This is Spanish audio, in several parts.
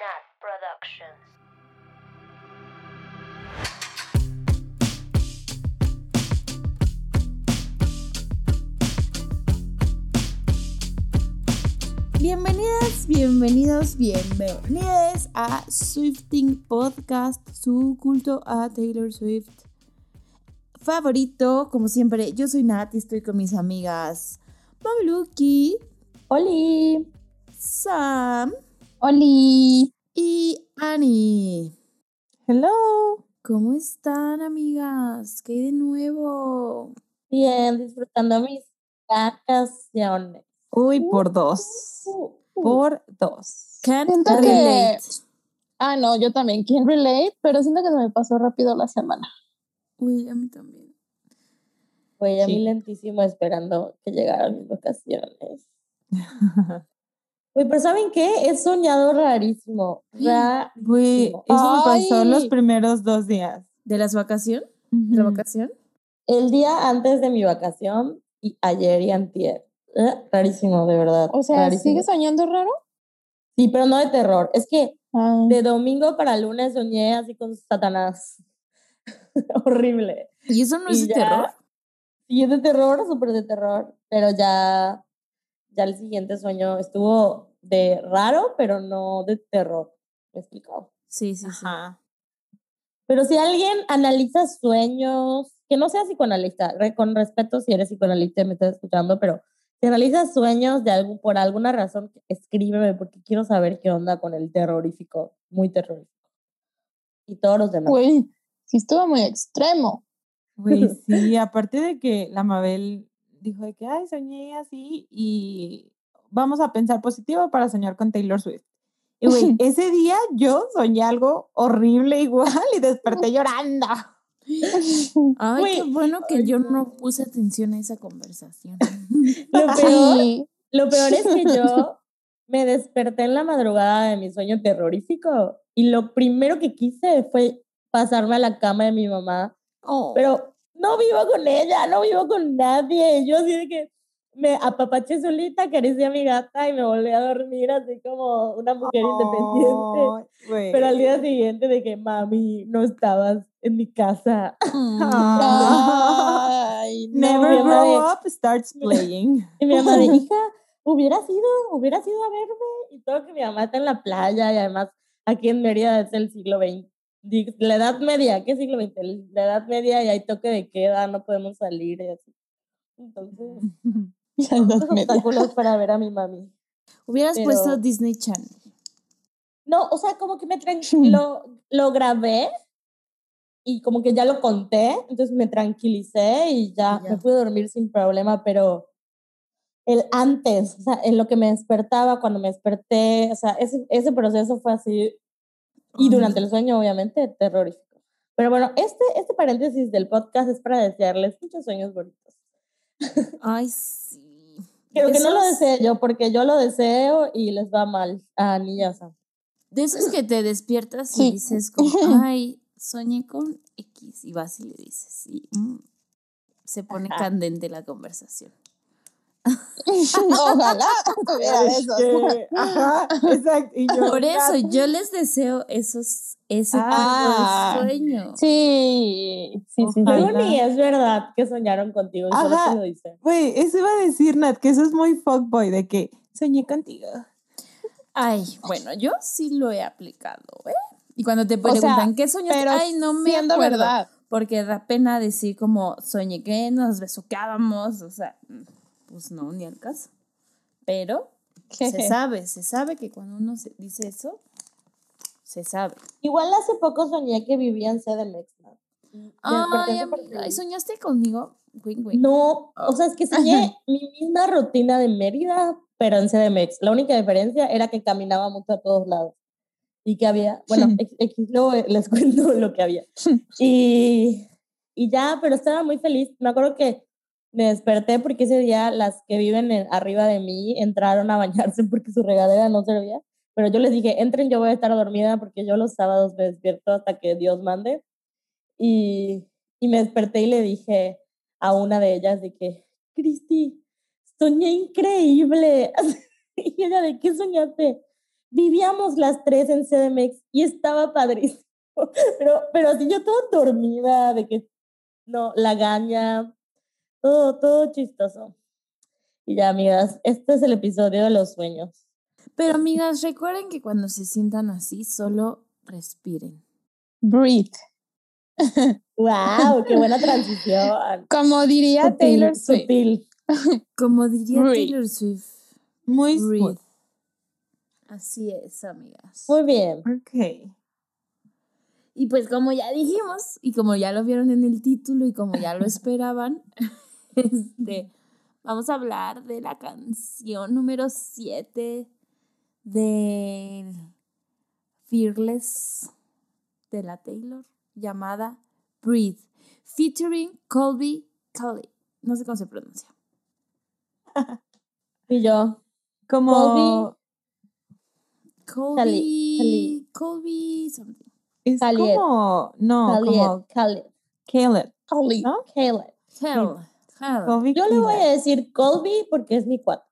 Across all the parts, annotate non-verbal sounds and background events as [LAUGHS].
Nat Productions. Bienvenidas, bienvenidos, bienvenidas a Swifting Podcast, su culto a Taylor Swift favorito. Como siempre, yo soy Nat y estoy con mis amigas Mameluki, Oli. Sam Oli. y Annie. Hello. ¿Cómo están, amigas? ¿Qué hay de nuevo? Bien, disfrutando mis vacaciones. Uy, por dos. Uh, uh. Por dos. Can't Siento que- relate. Ah, no, yo también can relate, pero siento que se me pasó rápido la semana. Uy, a mí también. Güey, a mí Sí. lentísimo esperando que llegaran mis vacaciones. [LAUGHS] Güey, pero ¿saben qué? He soñado rarísimo. [GASPS] Rarísimo. Güey, eso me pasó los Ay. primeros dos días. ¿De las vacaciones? ¿De la vacación? El día antes de mi vacación y ayer y antier. Eh, Rarísimo, de verdad. O sea, rarísimo. ¿sigues soñando raro? Sí, pero no de terror. Es que Ah, de domingo para lunes soñé así con Satanás. [LAUGHS] Horrible. ¿Y eso no es Y de ya- terror? Sí, es de terror, súper de terror. Pero ya, ya el siguiente sueño estuvo de raro, pero no de terror. ¿Me he explicado? Sí, sí, sí. Ajá. Pero si alguien analiza sueños, que no sea psicoanalista, re- con respeto si eres psicoanalista y me estás escuchando, pero si analizas sueños de algún, por alguna razón, escríbeme porque quiero saber qué onda con el terrorífico, muy terrorífico. Y todos los demás. Güey, sí estuvo muy extremo. Güey, [LAUGHS] sí, aparte de que la Mabel dijo de que, ay, soñé así y vamos a pensar positivo para soñar con Taylor Swift. Y güey, [LAUGHS] ese día yo soñé algo horrible igual y desperté [LAUGHS] llorando. Ay, qué Güey, bueno que yo no puse atención a esa conversación. [LAUGHS] Lo peor, lo peor es que yo me desperté en la madrugada de mi sueño terrorífico y lo primero que quise fue pasarme a la cama de mi mamá Oh. pero no vivo con ella, no vivo con nadie. Yo así de que me apapaché solita, acaricié a mi gata y me volví a dormir así como una mujer independiente. Ay, güey. Pero al día siguiente de que, mami, no estabas en mi casa. Ay, [LAUGHS] no. Never mi grow de- up starts [LAUGHS] playing. Y mi mamá de, [LAUGHS] hija, hubiera sido, hubiera sido a verme. Y todo que mi mamá está en la playa y además aquí en Mérida es el siglo XX. La edad media, ¿qué siglo XX? La edad media y hay toque de queda, no podemos salir y así. Entonces, [LAUGHS] [LAUGHS] La edad media. [LAUGHS] para ver a mi mami. Hubieras puesto pero- Disney Channel. No, o sea, como que me tran- lo, lo grabé y como que ya lo conté, entonces me tranquilicé y ya, ya. me pude dormir sin problema, pero el antes, o sea, en lo que me despertaba, cuando me desperté, o sea, ese, ese proceso fue así, y durante el sueño, obviamente, terrorífico. Pero bueno, este, este paréntesis del podcast es para desearles muchos sueños bonitos. Ay, [LAUGHS] sí. Pero que no lo desee yo, porque yo lo deseo y les va mal a niñas. De esos que te despiertas y Sí. dices como, [LAUGHS] ay, soñé con X y vas y le dices y mm, se pone Ajá. candente la conversación. [LAUGHS] Ojalá tuviera Es esos. que, ajá, exacto. Y yo, Por eso yo les deseo esos ese Ah. tipo de sueño. Sí, sí, sí. Pero ni es verdad que soñaron contigo, Ajá. lo. Güey, eso iba a decir, Nat, que eso es muy fuckboy, de que soñé contigo. Ay, bueno, yo sí lo he aplicado, ¿eh? Y cuando te O preguntan sea, qué Pero ay, no me siendo acuerdo. verdad. Porque da pena decir como soñé que nos besucábamos, o sea, mm, pues no, ni al caso. Pero se sabe, se sabe que cuando uno se dice eso, se sabe. Igual hace poco soñé que vivía en CDMX. ¿no? Ay, súper amiga, ¿y feliz. soñaste conmigo? Wing, wing. No, o sea, es que soñé mi misma rutina de Mérida, pero en CDMX. La única diferencia era que caminaba mucho a todos lados. Y que había, bueno, [LAUGHS] X, X, luego les [LAUGHS] cuento lo que había. [LAUGHS] Y, y ya, pero estaba muy feliz. Me acuerdo que me desperté porque ese día las que viven en- arriba de mí entraron a bañarse porque su regadera no servía. Pero yo les dije, entren, yo voy a estar dormida porque yo los sábados me despierto hasta que Dios mande. Y, y me desperté y le dije a una de ellas de que, Cristi, soñé increíble. [LAUGHS] y ella, ¿de qué soñaste? vivíamos las tres en CDMX y estaba padrísimo. [LAUGHS] Pero, pero así yo toda dormida, de que no, la gaña, todo, todo chistoso. Y ya, amigas, este es el episodio de los sueños. Pero amigas, recuerden que cuando se sientan así, solo respiren. Breathe. [LAUGHS] ¡Wow! ¡Qué buena transición! Como diría Sutil, Taylor Swift. sutil. [LAUGHS] Como diría Breathe. Taylor Swift, Muy breathe. smooth. Así es, amigas. Muy bien. Ok. Y pues como ya dijimos, y como ya lo vieron en el título y como ya lo esperaban, [LAUGHS] [LAUGHS] este, vamos a hablar de la canción número 7 de Fearless de la Taylor, llamada Breathe, featuring Colby Kelly. No sé cómo se pronuncia. [LAUGHS] Y yo, Como Colby, Kelly. Colby something. es Caleb. como no, Caleb, como Caleb, Caleb, Holly. ¿no? Caleb. Hell, Colby Yo le voy a decir Colby porque es mi cuate.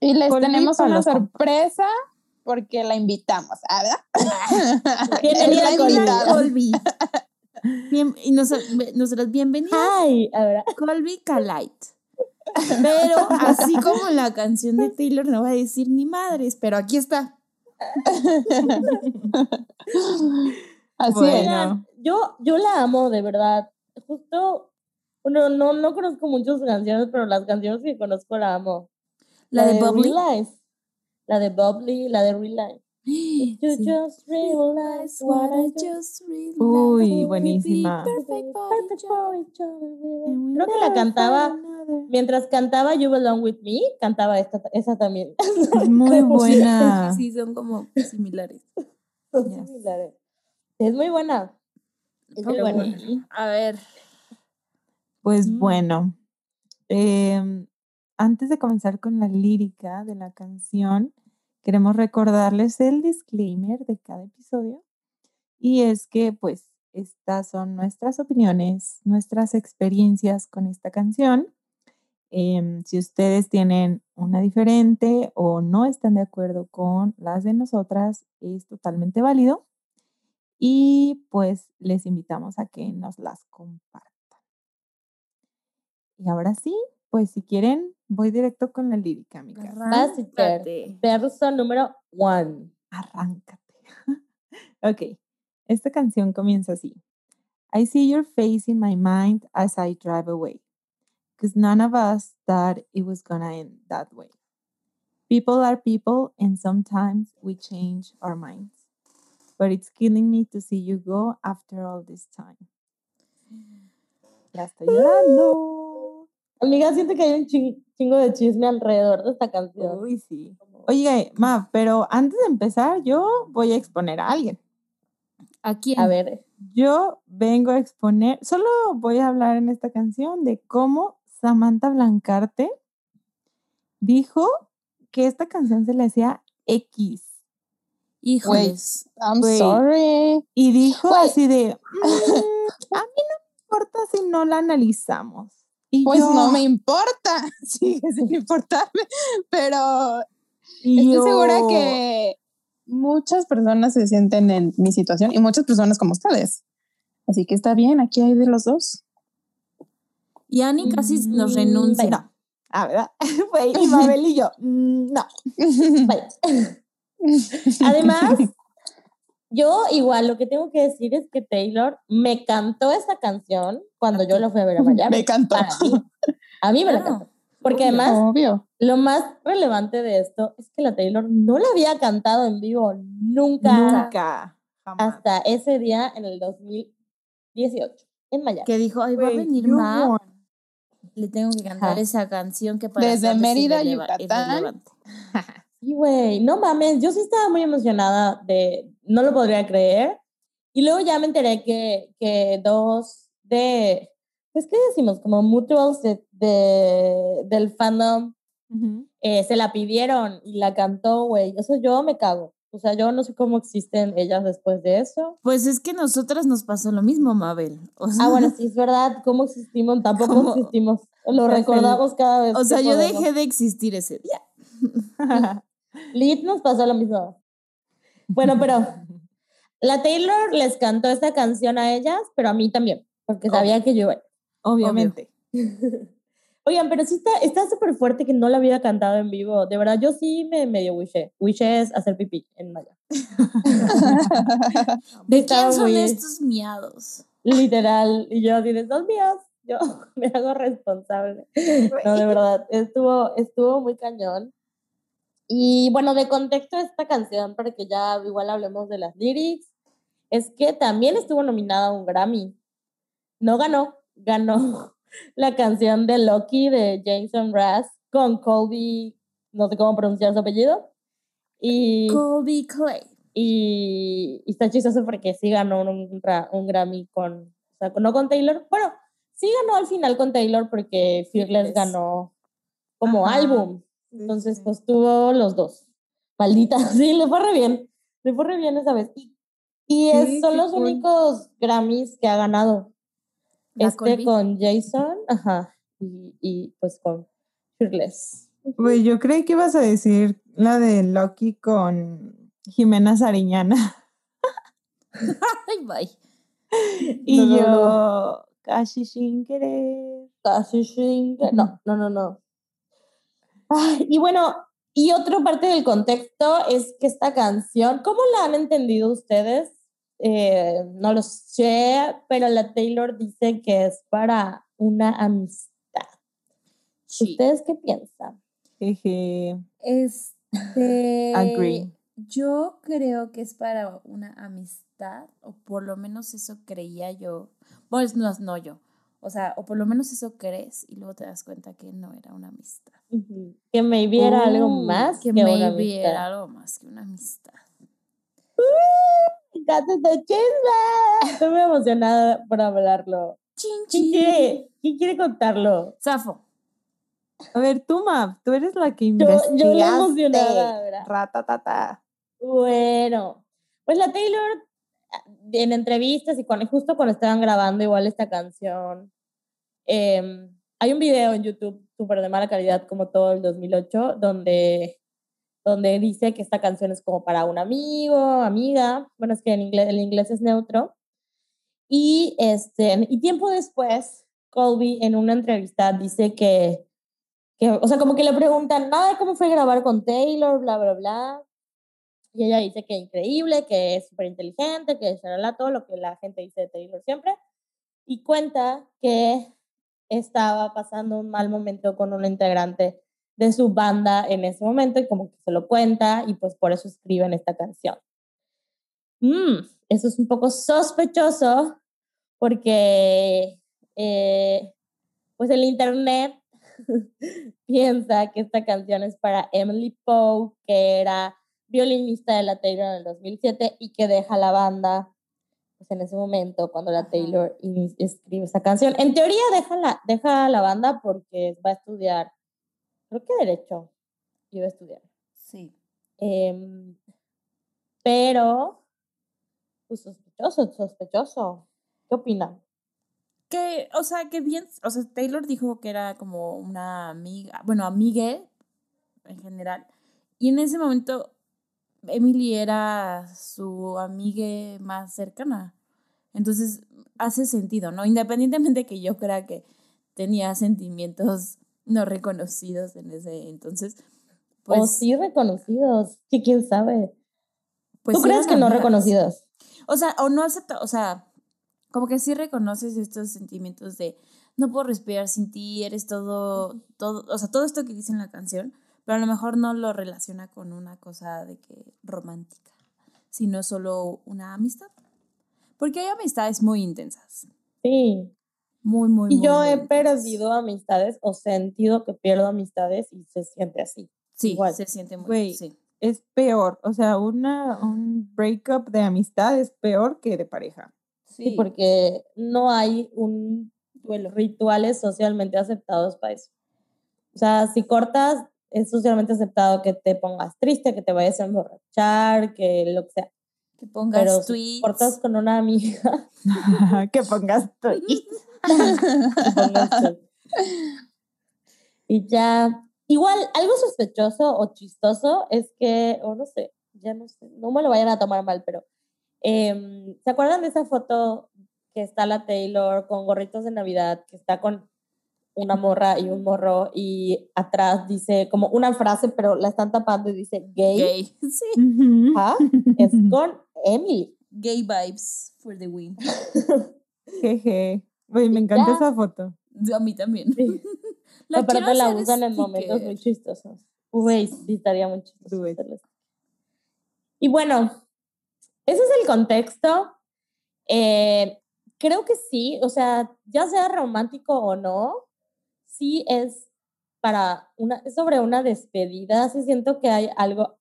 Y les Colby tenemos una sorpresa porque la invitamos, ¿ah, ¿verdad? [LAUGHS] Bienvenida, Colby. [LAUGHS] Bien, y nos, Ay, a ver, Colby Calite. Pero así como la canción de Taylor, no voy a decir ni madres, pero aquí está. [LAUGHS] Así Bueno. es. Yo, yo la amo, de verdad. Justo, bueno, no, no conozco muchas canciones, pero las canciones que conozco la amo. La de Bubbly. Real Life. La de Bubbly, la de Real Life. [GASPS] You Sí. just realize what I just realized. Uy, buenísima. Perfect for perfect each for other. Creo que la cantaba, mientras cantaba You Belong With Me, cantaba esta, esa también. [LAUGHS] Es muy buena. [LAUGHS] Sí, son como similares. [LAUGHS] Son Yes. similares. Es muy buena. Es muy buena. a ver, Pues Mm. bueno, em, antes de comenzar con la lírica de la canción, queremos recordarles el disclaimer de cada episodio. Y es que, pues, estas son nuestras opiniones, nuestras experiencias con esta canción. Em, si ustedes tienen una diferente o no están de acuerdo con las de nosotras, es totalmente válido. Y pues les invitamos a que nos las compartan. Y ahora sí, pues si quieren, voy directo con la lírica, Esther. arráncate. Verso número one. Arráncate. [LAUGHS] ok, esta canción comienza así. I see your face in my mind as I drive away. Because none of us thought it was gonna end that way. People are people, and sometimes we change our minds. But it's killing me to see you go after all this time. [GASPS] Ya estoy llorando. Amiga, siento que hay un chin- chingo de chisme alrededor de esta canción. Uy, sí. Oye, Ma, pero antes de empezar, yo voy a exponer a alguien. ¿A quién? A ver, Yo vengo a exponer, solo voy a hablar en esta canción de cómo Samantha Blancarte dijo que esta canción se le hacía X. Híjoles. I'm Güey. sorry. Y dijo así de, [LAUGHS] "Mm, a mí no me importa si no la analizamos. Y Pues yo- no me importa. [LAUGHS] Sigue sin importarme. Pero estoy yo- segura que muchas personas se sienten en mi situación y muchas personas como ustedes. Así que está bien, aquí hay de los dos. Y Ani casi nos Mm, renuncia. bueno. No. Ah, ¿verdad? [LAUGHS] Y Mabel y yo, "Mm, no. [LAUGHS] vaya. Además, yo igual lo que tengo que decir es que Taylor me cantó esta canción cuando yo la fui a ver a Miami. me mí. A mí me la Claro. cantó. Porque Obvio. además, Obvio. lo más relevante de esto es que la Taylor no la había cantado en vivo nunca, Nunca. Jamás. hasta ese día en el 2018 en Miami. Que dijo, ay, va a venir won. le tengo que cantar Ajá. esa canción que para Desde Mérida, Yucatán. [LAUGHS] Sí, güey, no mames, yo sí estaba muy emocionada de, no lo podría creer. Y luego ya me enteré que, que dos de, pues, ¿qué decimos? Como mutuals de, de- del fandom eh, se la pidieron y la cantó, güey. Eso yo me cago. O sea, yo no sé cómo existen ellas después de eso. Pues es que nosotras nos pasó lo mismo, Mabel. O sea, Ah, bueno, [LAUGHS] sí, es verdad. ¿Cómo existimos? Tampoco ¿Cómo? existimos. Lo recordamos cada vez. o sea yo podemos. dejé de existir ese día. [LAUGHS] Lit nos pasó lo mismo. Bueno, pero [LAUGHS] la Taylor les cantó esta canción a ellas, pero a mí también, porque sabía que yo. Obviamente. [LAUGHS] Oigan, pero sí está está súper fuerte que no la había cantado en vivo. De verdad, yo sí me medio wishé. Wishé es hacer pipí en maya. [LAUGHS] ¿De Estaba quién son muy- estos miados? Literal. Y yo de, son mías. Yo me hago responsable. No, de verdad, estuvo, estuvo muy cañón. Y bueno, de contexto de esta canción, para que ya igual hablemos de las lyrics, es que también estuvo nominada a un Grammy. No ganó, ganó [LAUGHS] la canción de Loki de Jason Brass con Colby, no sé cómo pronunciar su apellido. Y, Colby Clay. y, y está chistoso porque sí ganó un, un Grammy con, o sea, no con Taylor. Bueno, sí ganó al final con Taylor porque Fearless Fearless. ganó como Ajá. álbum. Entonces, pues tuvo los dos. Maldita, [LAUGHS] sí, le fue re bien. Le fue re bien esa vez. Y, y es- Sí, son los cool. únicos Grammys que ha ganado. La este Colby. con Jason, ajá, y, y pues con Fearless. Güey, yo creí que ibas a decir la de Loki con Jimena Sariñana. [LAUGHS] Ay, bye. [LAUGHS] Y No, no, yo, no. casi sin querer. Casi sin que- No, no, no, no. Ay, y bueno, y otra parte del contexto es que esta canción, ¿cómo la han entendido ustedes? Eh, no lo sé, pero la Taylor dice que es para una amistad. Sí. ¿Ustedes qué piensan? Jeje. Este. Agree. Yo creo que es para una amistad, o por lo menos eso creía yo. Bueno, no, no yo. O sea, o por lo menos eso crees y luego te das cuenta que no era una amistad. Que me viera algo Uh, más que, que, una maybe amistad. era algo más que una amistad. ¡Gato de chisme! Estoy muy emocionada por hablarlo. Chin, ¿Quién chin. quiere, ¿quién quiere contarlo? Zafo. A ver, tú, Mav, tú eres la que Yo, investigaste. yo la emocionada, ¿verdad? Ratatata. Bueno, pues la Taylor en entrevistas y cuando, justo cuando estaban grabando igual esta canción, em, hay un video en YouTube súper de mala calidad como todo el 2008 donde, donde dice que esta canción es como para un amigo, amiga, bueno, es que en inglés, el inglés es neutro. Y, este, y tiempo después, Colby en una entrevista dice que, que, o sea, como que le preguntan, nada cómo fue grabar con Taylor, bla, bla, bla. Y ella dice que increíble, que es súper inteligente, que shalala, todo lo que la gente dice de Taylor siempre. Y cuenta que estaba pasando un mal momento con una integrante de su banda en ese momento y como que se lo cuenta y pues por eso escriben esta canción. Mm, eso es un poco sospechoso porque eh, pues el internet [LAUGHS] piensa que esta canción es para Emily Poe, que era violinista de la Taylor en el 2007 y que deja la banda pues, en ese momento cuando la. Taylor escribe esa canción. En teoría deja la, deja la banda porque va a estudiar, creo que derecho, iba a estudiar. Sí. Em, pero, pues sospechoso, sospechoso. ¿Qué opinan? Que, o sea, que bien, o sea, Taylor dijo que era como una amiga, bueno, amigue en general. Y en ese momento, Emily era su amiga más cercana. Entonces, hace sentido, ¿no? Independientemente que yo crea que tenía sentimientos no reconocidos en ese entonces, pues, o sí reconocidos, sí, quién sabe. pues ¿Tú sí crees que no reconocidos? O sea, o no acepta, o sea, como que sí reconoces estos sentimientos de no puedo respirar sin ti, eres todo, todo, o sea, todo esto que dice en la canción, pero a lo mejor no lo relaciona con una cosa de que romántica, sino solo una amistad. Porque hay amistades muy intensas, Sí. muy, muy, Y muy, yo muy he intensas. perdido amistades o sentido que pierdo amistades y se siente así. Sí, igual. se siente muy, sí. Es peor. O sea, una, un breakup de amistad es peor que de pareja. Sí, porque no hay un duelo. rituales socialmente aceptados para eso. O sea, si cortas, es socialmente aceptado que te pongas triste, que te vayas a emborrachar, que lo que sea. Que pongas Pero si tweets. cortas con una amiga, [LAUGHS] que pongas tweets. [LAUGHS] que pongas tweets. Y ya. igual, algo sospechoso o chistoso es que, o no sé, ya no sé, no me lo vayan a tomar mal, pero em, ¿se acuerdan de esa foto que está la Taylor con gorritos de Navidad, que está con una morra y un morro y atrás dice como una frase, pero la están tapando y dice gay? Gay. [LAUGHS] Sí. Ajá, es [LAUGHS] con Emily. Gay vibes for the win. [LAUGHS] Jeje. Me encanta Ya. esa foto. A mí también. Sí. La Aparte la usan en momentos muy chistosos. Güey, sí, estaría muy chistoso. Y bueno, ese es el contexto. Eh, creo que sí, o sea, ya sea romántico o no, sí es para una, es sobre una despedida, sí siento que hay algo, o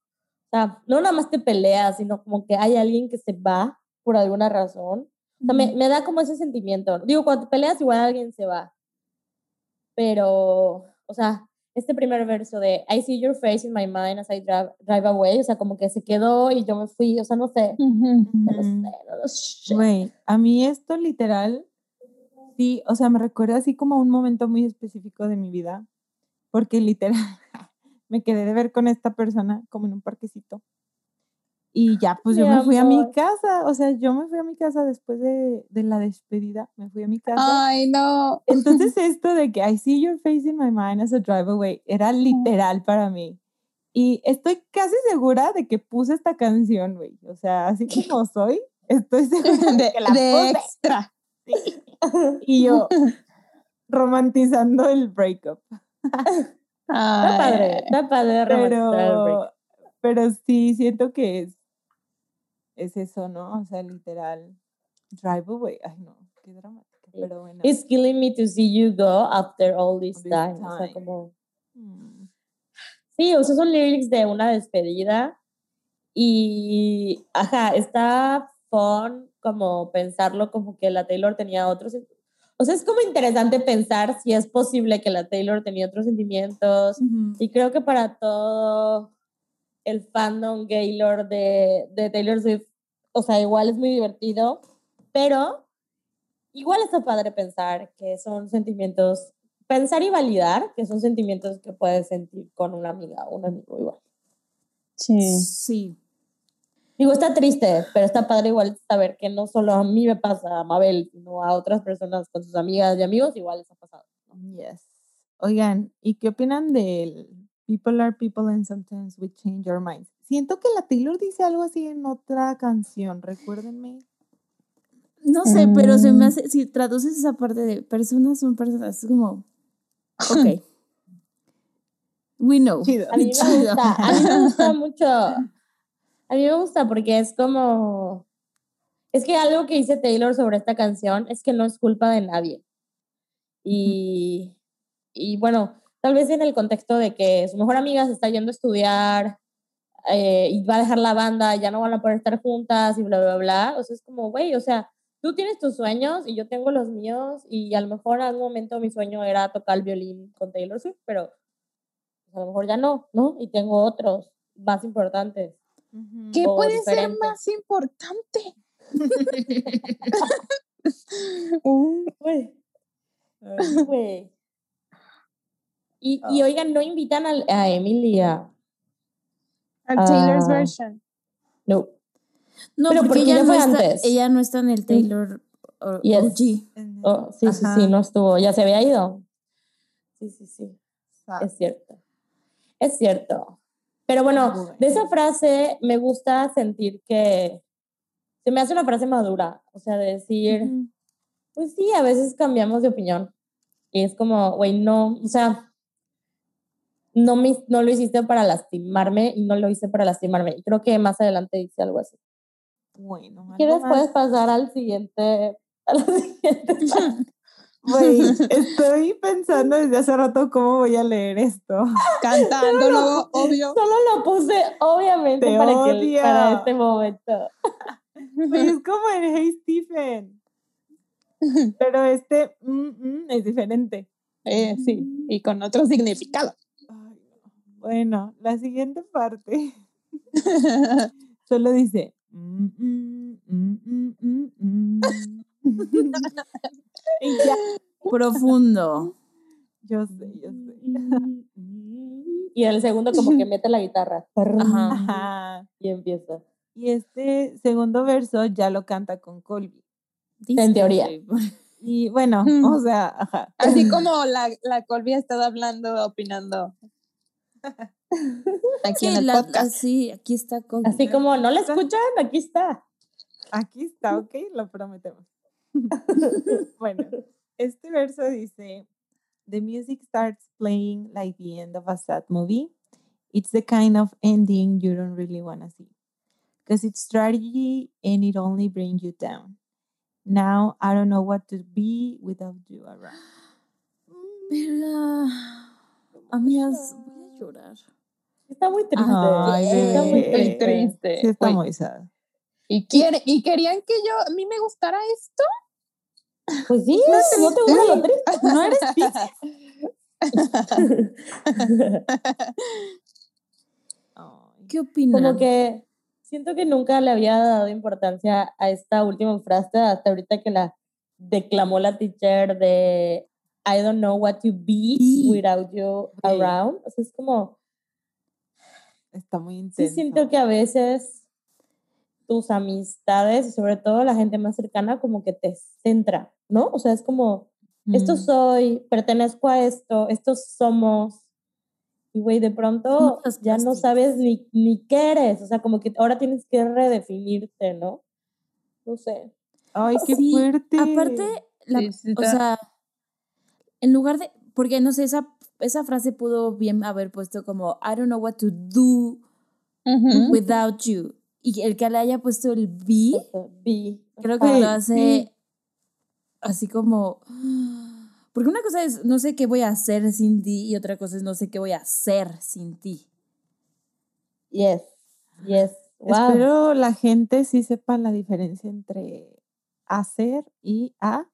sea, no nada más te peleas, sino como que hay alguien que se va por alguna razón. O sea, me, me da como ese sentimiento. Digo, cuando te peleas, igual alguien se va. Pero, o sea, este primer verso de I see your face in my mind as I drive, drive away, o sea, como que se quedó y yo me fui, o sea, no sé. Ujú. No lo sé, Ujú. no lo sé. Güey, a mí esto literal, sí, o sea, me recuerda así como a un momento muy específico de mi vida, porque literal [LAUGHS] me quedé de ver con esta persona como en un parquecito. Y ya, pues yo Mi me fui a mi amor. casa, o sea, yo me fui a mi casa después de, de la despedida, me fui a mi casa. Ay, no. Entonces [LAUGHS] esto de que I see your face in my mind as a drive away era literal para mí. Y estoy casi segura de que puse esta canción, güey. O sea, así como soy, estoy [LAUGHS] segura de, De, que la de puse. extra. [LAUGHS] Y yo [LAUGHS] romantizando el breakup. [LAUGHS] Está padre, está padre el. Pero, pero sí, siento que es, es eso, ¿no? O sea, literal, drive away. Ay, no, qué dramática. Sí. Pero bueno. It's killing me to see you go after all this, This time. O sea, time. como... Mm. Sí, o sea, son lyrics de una despedida y, ajá, está fun como pensarlo como que la Taylor tenía otros, o sea, es como interesante pensar si es posible que la Taylor tenía otros sentimientos Ujú. y creo que para todo el fandom Gaylord de, de Taylor Swift, o sea, igual es muy divertido, pero igual está padre pensar que son sentimientos, pensar y validar que son sentimientos que puedes sentir con una amiga o un amigo igual. sí. Sí. Digo, está triste, pero está padre igual saber que no solo a mí me pasa, a Mabel, sino a otras personas con sus amigas y amigos, igual les ha pasado. Yes. Oigan, ¿y qué opinan del People are people and sometimes we change our minds? Siento que la Taylor dice algo así en otra canción, recuérdenme. No sé, pero se me Mm. hace, si traduces esa parte de personas son personas, es como, ok. [LAUGHS] We know. [LAUGHS] Chido. A mí me gusta, a mí me gusta mucho. A mí me gusta porque es como. Es que algo que dice Taylor sobre esta canción es que no es culpa de nadie. Y, y bueno, tal vez en el contexto de que su mejor amiga se está yendo a estudiar eh, y va a dejar la banda, ya no van a poder estar juntas y bla, bla, bla. O sea, es como, güey, o sea, tú tienes tus sueños y yo tengo los míos y a lo mejor en algún momento mi sueño era tocar el violín con Taylor Swift, pero pues, a lo mejor ya no, ¿no? Y tengo otros más importantes. ¿Qué o puede ser más importante? [LAUGHS] [LAUGHS] Uh, Ay, güey. Y, y oigan, no invitan al- a, Emilia. a Taylor's Ah. version. No. No, Pero porque, porque ella ya no, fue está, antes. ella no está en el Taylor o- Yes. OG. Oh, sí, sí, Ajá. sí, no estuvo. Ya se había ido. Sí, sí, sí. Es cierto. Es cierto. Pero bueno, de esa frase me gusta sentir que se me hace una frase madura. O sea, de decir, pues sí, a veces cambiamos de opinión. Y es como, güey, no, o sea, no, me, no lo hiciste para lastimarme y no lo hice para lastimarme. Y creo que más adelante dice algo así. Bueno, ¿Quieres? Puedes pasar al siguiente. A la [LAUGHS] siguiente [LAUGHS] [LAUGHS] estoy pensando desde hace rato cómo voy a leer esto. Cantándolo, obvio. Solo lo puse, obviamente, Te para, que, para este momento. Güey, es como en Hey Stephen. [LAUGHS] Pero este mm, mm, es diferente. Eh, sí, y con otro significado. Bueno, la siguiente parte [LAUGHS] solo dice. mm, ya, Profundo. yo sé, yo sé. [LAUGHS] y en el segundo como que mete la guitarra. Ajá. Ajá. Y empieza. Y este segundo verso ya lo canta con Colby. En teoría. [LAUGHS] Y bueno, Mm. o sea, ajá. Así como la, la Colby ha estado hablando, opinando. [LAUGHS] Aquí Sí, en el la- podcast. sí, aquí está Colby. Así como, ¿no la escuchan? Aquí está. Aquí está, ok, lo prometemos. [LAUGHS] bueno, [LAUGHS] este verso dice, The music starts playing like the end of a sad movie. It's the kind of ending you don't really want to see. Because it's tragedy and it only brings you down. Now I don't know what to be without you around. Pero, amigas, voy a llorar. Está muy triste. Ay, está muy triste. triste. Sí, está muy sad. ¿Y, quiere, ¿Y querían que yo, a mí me gustara esto? Pues sí, no te gusta lo triste. [LAUGHS] ¿No eres. [LAUGHS] ¿Qué opinan? Como que siento que nunca le había dado importancia a esta última frase hasta ahorita que la declamó la teacher de I don't know what to be without you Sí. around. O sea, es como, Está muy sí intenso. siento que a veces tus amistades y sobre todo la gente más cercana como que te centra, ¿no? O sea, es como, esto Mm. soy, pertenezco a esto, estos somos. Y güey, de pronto ya no sabes ni, ni qué eres. O sea, como que ahora tienes que redefinirte, ¿no? No sé. Ay, qué Sí, fuerte. Aparte, la- Sí, o sea, en lugar de, porque no sé, esa, esa frase pudo bien haber puesto como, I don't know what to do Ujú. without you. Y el que le haya puesto el be, Eso, vi. creo que lo hace así como, porque una cosa es, no sé qué voy a hacer sin ti y otra cosa es, no sé qué voy a hacer sin ti. Yes, yes. Wow. Espero la gente sí sepa la diferencia entre hacer y a.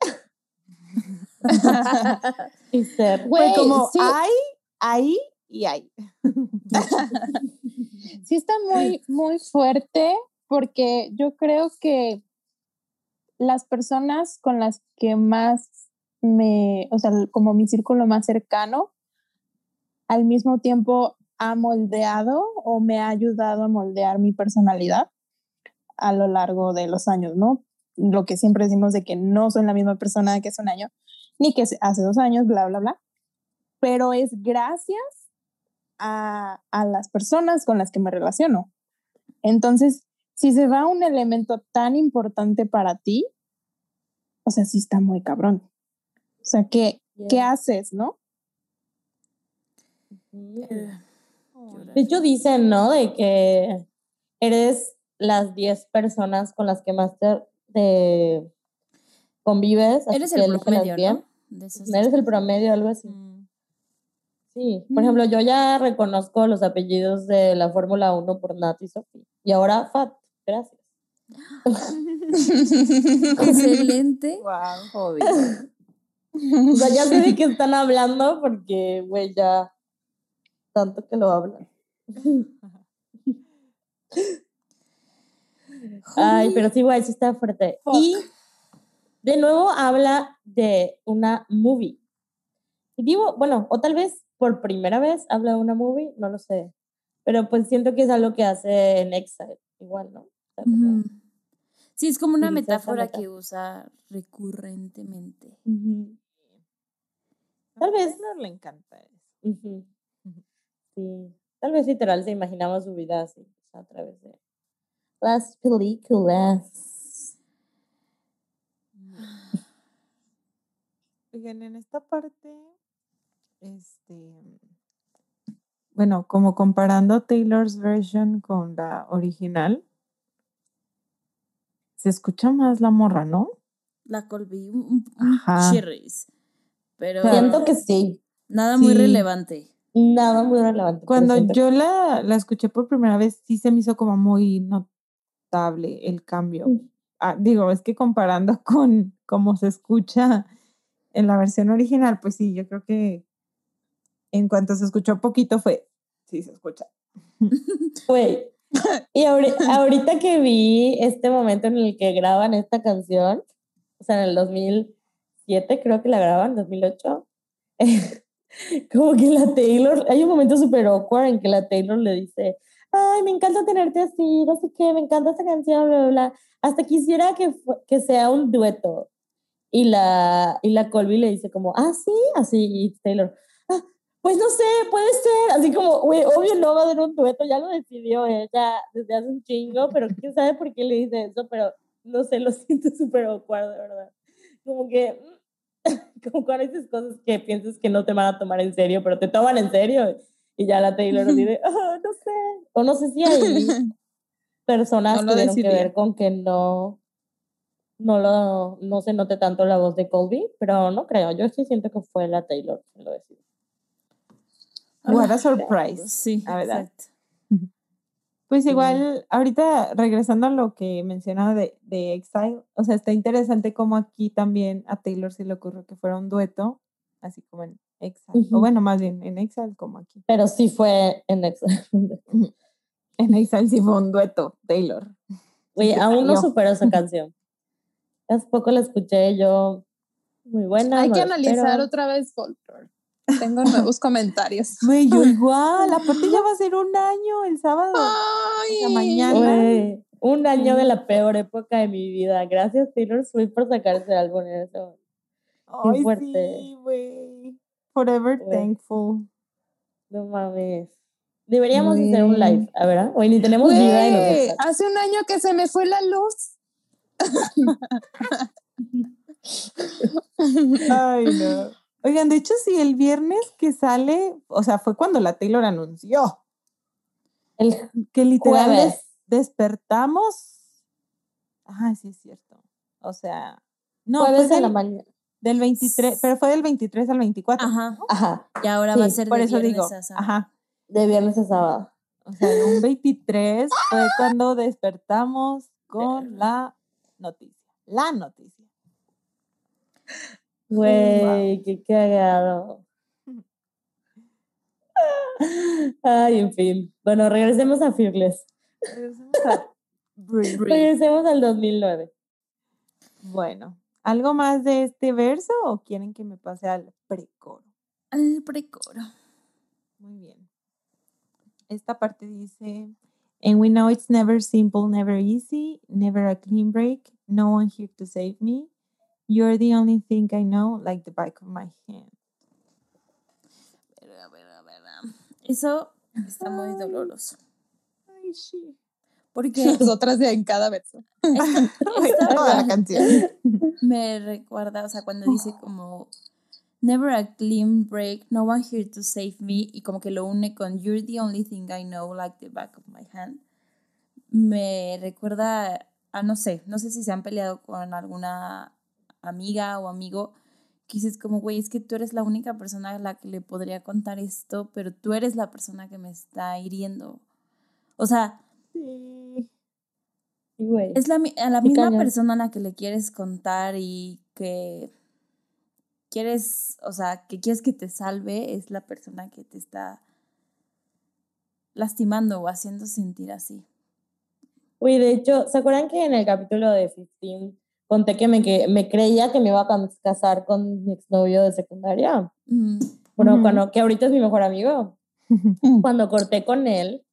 [LAUGHS] Y ser. Güey, Pues como sí, hay, ahí y hay. [LAUGHS] sí está muy, muy fuerte porque yo creo que las personas con las que más me, o sea, como mi círculo más cercano, al mismo tiempo ha moldeado o me ha ayudado a moldear mi personalidad a lo largo de los años, ¿no? Lo que siempre decimos de que no soy la misma persona que hace un año, ni que hace dos años, bla, bla, bla. Pero es gracias a, a las personas con las que me relaciono. Entonces, si se va un elemento tan importante para ti, o sea, sí está muy cabrón. O sea, ¿qué, ¿qué haces, no? Ujú. Eh, De hecho, dicen, ¿no? De que eres las 10 personas con las que más te, te convives. Eres el promedio, bien. ¿no? De Eres el promedio, algo así. Mm. Sí, por ejemplo, yo ya reconozco los apellidos de la Fórmula 1 por Nat y Sofía. Y ahora Fat, gracias. Excelente. [LAUGHS] Wow. hobby. O sea, ya sé de qué están hablando porque, güey, ya tanto que lo hablan. Ay, pero sí, güey, sí está fuerte. Fuck. Y de nuevo habla de una movie. Y digo, bueno, o tal vez por primera vez habla de una movie, no lo sé. Pero pues siento que es algo que hace en Exile, igual, ¿no? O sea. Sí, es como una metáfora que usa recurrentemente. Ujú. Tal vez. A Taylor le encanta eso. Sí. Tal vez literal se imaginaba su vida así, o sea, a través de las películas. Oigan, en esta parte, este, bueno, como comparando Taylor's version con la original, se escucha más la morra, ¿no? La Colby, un, chirris. Pero Siento que sí. nada muy relevante. Nada muy relevante. Cuando yo la, la escuché por primera vez, sí se me hizo como muy notable el cambio. Ah, digo, es que comparando [LAUGHS] con cómo se escucha en la versión original, pues sí, yo creo que en cuanto se escuchó poquito fue, sí se escucha. [LAUGHS] Güey. Y ahori- [LAUGHS] ahorita que vi este momento en el que graban esta canción, o sea, en el 2007 creo que la graban, 2008, [LAUGHS] como que la Taylor, hay un momento súper awkward en que la Taylor le dice, ay, me encanta tenerte así, no sé qué, me encanta esta canción, bla, bla, bla. Hasta quisiera que, que sea un dueto. Y la, y la Colby le dice como, ah, sí, así, y Taylor, pues no sé, puede ser, así como, güey, obvio no va a haber un dueto, ya lo decidió ella desde hace un chingo, pero quién sabe por qué le dice eso, pero no sé, lo [LAUGHS] siento súper awkward, de verdad. Como que, [LAUGHS] como cuando dices cosas que piensas que no te van a tomar en serio, pero te toman en serio, y ya la Taylor dice, oh, no sé, o no sé si hay [LAUGHS] personas que tuvieron que ver con que no no, lo, no se note tanto la voz de Colby, pero no creo. Yo sí siento que fue la Taylor que lo decidió. What a surprise. Sí, la verdad. exacto. [LAUGHS] Pues igual, ahorita regresando a lo que mencionaba de, de Exile, o sea, está interesante como aquí también a Taylor se le ocurrió que fuera un dueto, así como en Exile, o bueno, más bien en Exile como aquí. Pero sí fue en Exile. [LAUGHS] en Exile sí fue un dueto, Taylor. Oye, [LAUGHS] aún no superó esa canción. Hace poco la escuché yo, muy buena. Hay no que analizar espero. otra vez Folklore. Tengo nuevos comentarios. [LAUGHS] Güey, yo igual, aparte ya va a ser un año el sábado. Ay, sea, mañana. Güey, un año de la peor época de mi vida. Gracias Taylor Swift por sacar ese álbum en ese momento. Ay, fuerte. sí, güey. Forever thankful. No mames. Deberíamos hacer un live, a ver, ¿ah? Güey, ni tenemos vida hace un año que se me fue la luz. [LAUGHS] Ay, no. Oigan, de hecho, sí, el viernes que sale, o sea, fue cuando la Taylor anunció El que literal des- despertamos. Ah, sí, es cierto. O sea, no, fue jueves a la del, mañana. del 23, pero fue del 23 al 24. Ajá. Ajá, Y ahora va a Sí, ser Por de eso digo, viernes a sábado. ajá. de viernes a sábado. O sea, un 23 fue cuando despertamos con la noticia. La noticia. Güey, qué cagado. Ay, en fin. Bueno, regresemos a Fearless. Regresemos a Brie. [LAUGHS] Regresemos al 2009. Bueno, ¿algo más de este verso o quieren que me pase al precoro? Al precoro. Muy bien. Esta parte dice, and we know it's never simple, never easy, never a clean break, no one here to save me. You're the only thing I know, like the back of my hand. Eso está muy doloroso. Ay, sí. Porque [LAUGHS] Nosotras en cada verso. [LAUGHS] esta, esta [LAUGHS] Toda la canción. me recuerda, o sea, cuando dice como Never a clean break, no one here to save me, y como que lo une con You're the only thing I know, like the back of my hand. Me recuerda a, no sé, no sé si se han peleado con alguna amiga o amigo, que dices como, güey, es que tú eres la única persona a la que le podría contar esto, pero tú eres la persona que me está hiriendo. O sea, Sí. Sí, güey. es la, a la misma cañón. persona a la que le quieres contar y que quieres, o sea, que quieres que te salve, es la persona que te está lastimando o haciendo sentir así. Güey, de hecho, ¿se acuerdan que en el capítulo de 15 conté que me, que me creía que me iba a cas- casar con mi exnovio de secundaria? Mm, Bueno, Ujú. cuando, que ahorita es mi mejor amigo. [LAUGHS] Cuando corté con él,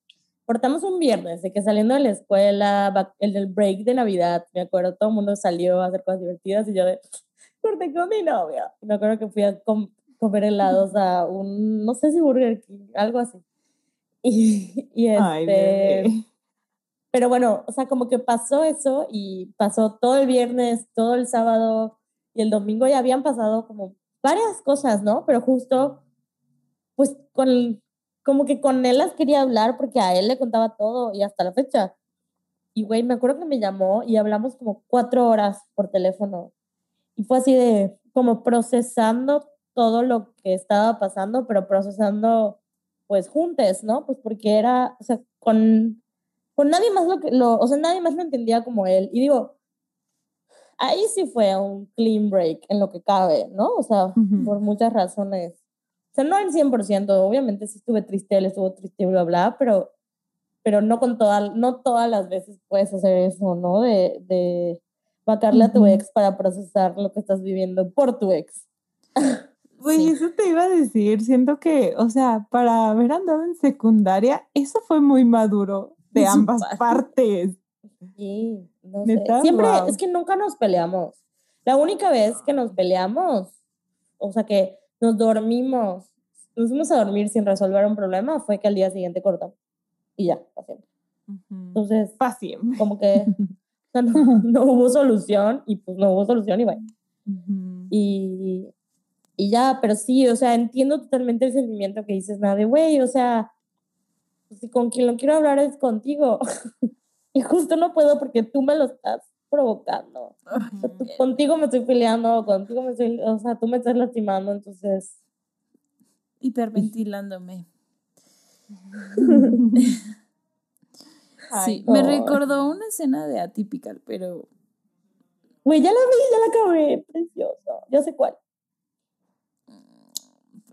cortamos un viernes, de que saliendo de la escuela, el del break de Navidad, me acuerdo, todo el mundo salió a hacer cosas divertidas y yo de, corté con mi novio. Me acuerdo que fui a com- comer helados a un, no sé si Burger King, algo así. [LAUGHS] Y, y este, Ay. Pero bueno, o sea, como que pasó eso y pasó todo el viernes, todo el sábado y el domingo ya habían pasado como varias cosas, ¿no? Pero justo, pues con, como que con él las quería hablar porque a él le contaba todo y hasta la fecha. Y güey, me acuerdo que me llamó y hablamos como cuatro horas por teléfono. Y fue así de como procesando todo lo que estaba pasando, pero procesando pues juntos, ¿no? Pues porque era, o sea, con, con nadie más lo lo, o sea, nadie más lo entendía como él. Y digo, ahí sí fue un clean break en lo que cabe, ¿no? O sea, Ujú. por muchas razones. O sea, no al 100%, obviamente sí estuve triste, él estuvo triste, bla, bla, pero, pero no con todas, no todas las veces puedes hacer eso, ¿no? De, de vacarle a tu ex para procesar lo que estás viviendo por tu ex. [LAUGHS] Güey, Sí. eso te iba a decir. Siento que, o sea, para haber andado en secundaria, eso fue muy maduro de [LAUGHS] ambas parte. partes. Sí, no sé. Siempre, Wow. es que nunca nos peleamos. La única vez que nos peleamos, o sea, que nos dormimos, nos fuimos a dormir sin resolver un problema, fue que al día siguiente cortamos. Y ya, para siempre. Ujú. Entonces, Pa' siempre. como que no, [LAUGHS] no hubo solución y pues no hubo solución y bye. Ujú. Y, y ya, pero sí, o sea, entiendo totalmente el sentimiento que dices, nada de, güey, o sea, si con quien lo quiero hablar es contigo. [LAUGHS] y justo no puedo porque tú me lo estás provocando. O sea, tú- contigo me estoy peleando, contigo me estoy, o sea, tú me estás lastimando, entonces, Hiperventilándome. [LAUGHS] Ay, Sí, me recordó una escena de Atypical, pero güey, ya la vi, ya la acabé, precioso, ya sé cuál.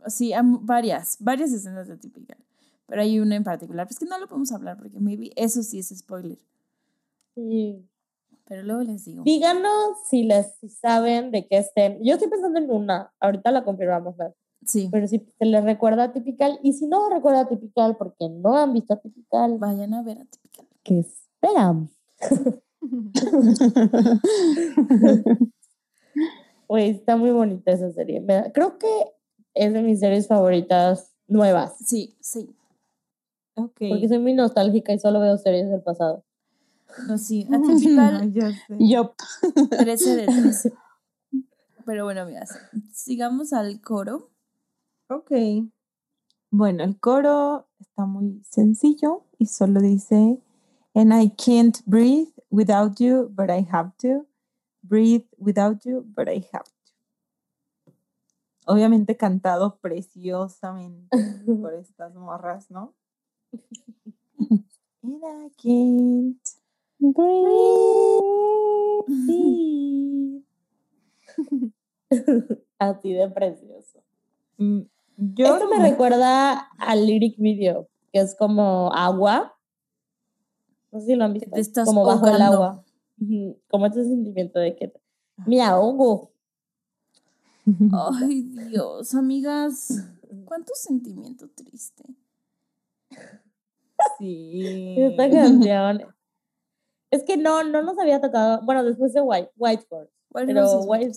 sí, am- varias, varias escenas de Atypical. Pero hay una en particular, pues que no lo podemos hablar porque maybe eso sí es spoiler. Sí. Pero luego les digo. Díganos si les si saben de qué estén. Yo estoy pensando en una, ahorita la confirmamos, Fer. Sí, pero si se les recuerda a Typical, y si no recuerda a Typical porque no han visto a Typical, vayan a ver Atypical. ¿qué esperan? Güey, está muy bonita esa serie. Creo que es de mis series favoritas nuevas, Sí, sí. Ok. porque soy muy nostálgica y solo veo series del pasado. No, sí, Atypical. [LAUGHS] Yup. 13 de [LAUGHS] 13. Pero bueno, amigas, sigamos al coro. Ok. Bueno, el coro está muy sencillo y solo dice, and I can't breathe without you, but I have to. Breathe without you, but I have to. Obviamente cantado preciosamente [LAUGHS] por estas morras, ¿no? And I can't breathe. Así de precioso. Mm, Yo Esto me no- recuerda al lyric video, que es como agua. No sé si lo han visto. te estás como bajo el agua. Como ese sentimiento de que me ahogo. Ay, Dios, amigas, cuánto sentimiento triste. Sí. Esta [LAUGHS] canción. Es que no, no nos había tocado. Bueno, después de White, White Horse. White Pero Horse muy White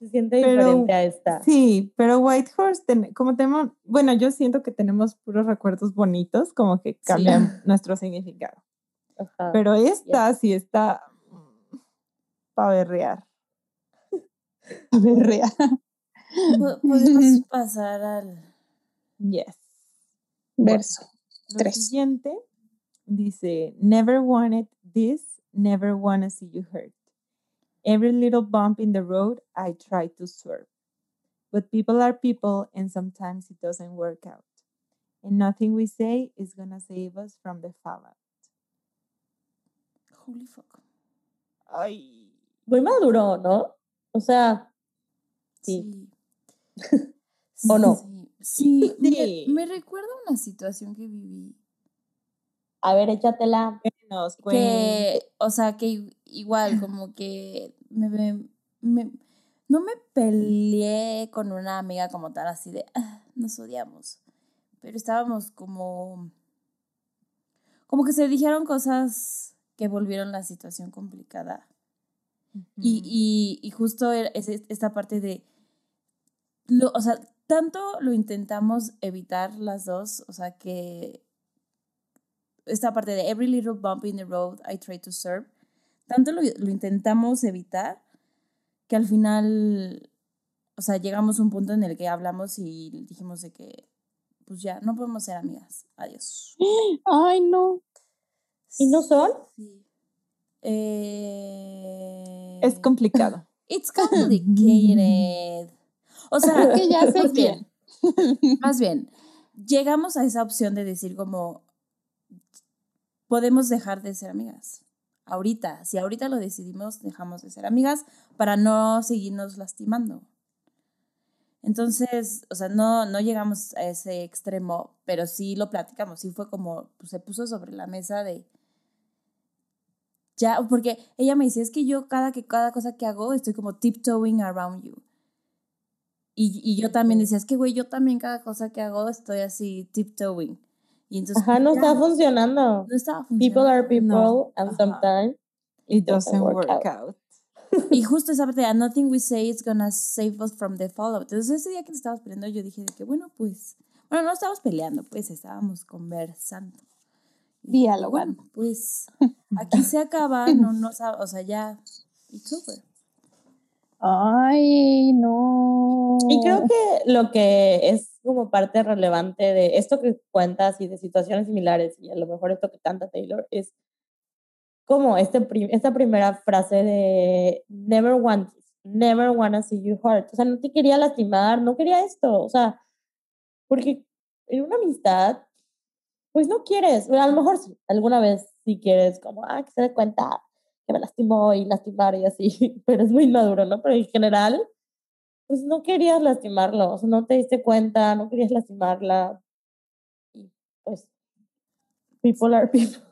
se siente Pero- diferente a esta. Sí, pero Whitehorse, ten- como tenemos, bueno, yo siento que tenemos puros recuerdos bonitos, como que cambian [LAUGHS] nuestro significado. Ajá. Pero esta sí está para berrear. Berrea. Po- [LAUGHS] Podemos pasar al. Yes. Verso. Lo Tres. siguiente dice, never wanted this, never wanna see you hurt. Every little bump in the road, I try to swerve. But people are people and sometimes it doesn't work out. And nothing we say is gonna save us from the fallout. Holy fuck. Ay. Muy maduro, ¿no? O sea, Sí. [LAUGHS] ¿O no? Sí, sí, me- Sí. Me, recuerda una situación que viví. a ver, échatela. Nos Que, o sea, que igual, como que me, me- me- no me peleé con una amiga como tal, así de, "Ah, nos odiamos. Pero estábamos como, como que se dijeron cosas que volvieron la situación complicada. Y, y, y justo era- es es- esta parte de, lo, o sea, tanto lo intentamos evitar las dos, o sea, que esta parte de every little bump in the road I try to serve, tanto lo, lo intentamos evitar que al final, o sea, llegamos a un punto en el que hablamos y dijimos de que, pues ya, no podemos ser amigas, adiós. Ay, no. ¿Y no son? Sí. Eh, Es complicado. It's complicated. O sea, que ya sé más bien, más bien, llegamos a esa opción de decir como, podemos dejar de ser amigas. Ahorita, si ahorita lo decidimos, dejamos de ser amigas para no seguirnos lastimando. Entonces, o sea, no, no llegamos a ese extremo, pero sí lo platicamos. Sí fue como, pues, se puso sobre la mesa de, ya, porque ella me dice, es que yo cada, que, cada cosa que hago estoy como tiptoeing around you. Y, y yo también decía, es que, güey, yo también cada cosa que hago estoy así tiptoeing. Y entonces, Ajá, no ya, está funcionando. no estaba People are people No. and Ajá. sometimes It doesn't doesn't work, work out. Y justo esa parte de nothing we say is gonna save us from the fallout. Entonces ese día que nos estábamos peleando yo dije de que bueno pues, bueno no estábamos peleando pues estábamos conversando. Dialogando. Bueno, pues aquí se acaba, no, no, o sea ya, it's over. Ay, no. Y creo que lo que es como parte relevante de esto que cuentas y de situaciones similares, y a lo mejor esto que canta Taylor, es como este prim- esta primera frase de never want, never wanna see you hurt. O sea, no te quería lastimar, no quería esto. O sea, porque en una amistad, pues no quieres, a lo mejor sí, alguna vez sí quieres como, ah, que se dé cuenta que me lastimó y lastimar y así, [LAUGHS] pero es muy maduro, ¿no? Pero en general, pues no querías lastimarlo, o sea, no te diste cuenta, no querías lastimarla. Y pues, people are [LAUGHS] people.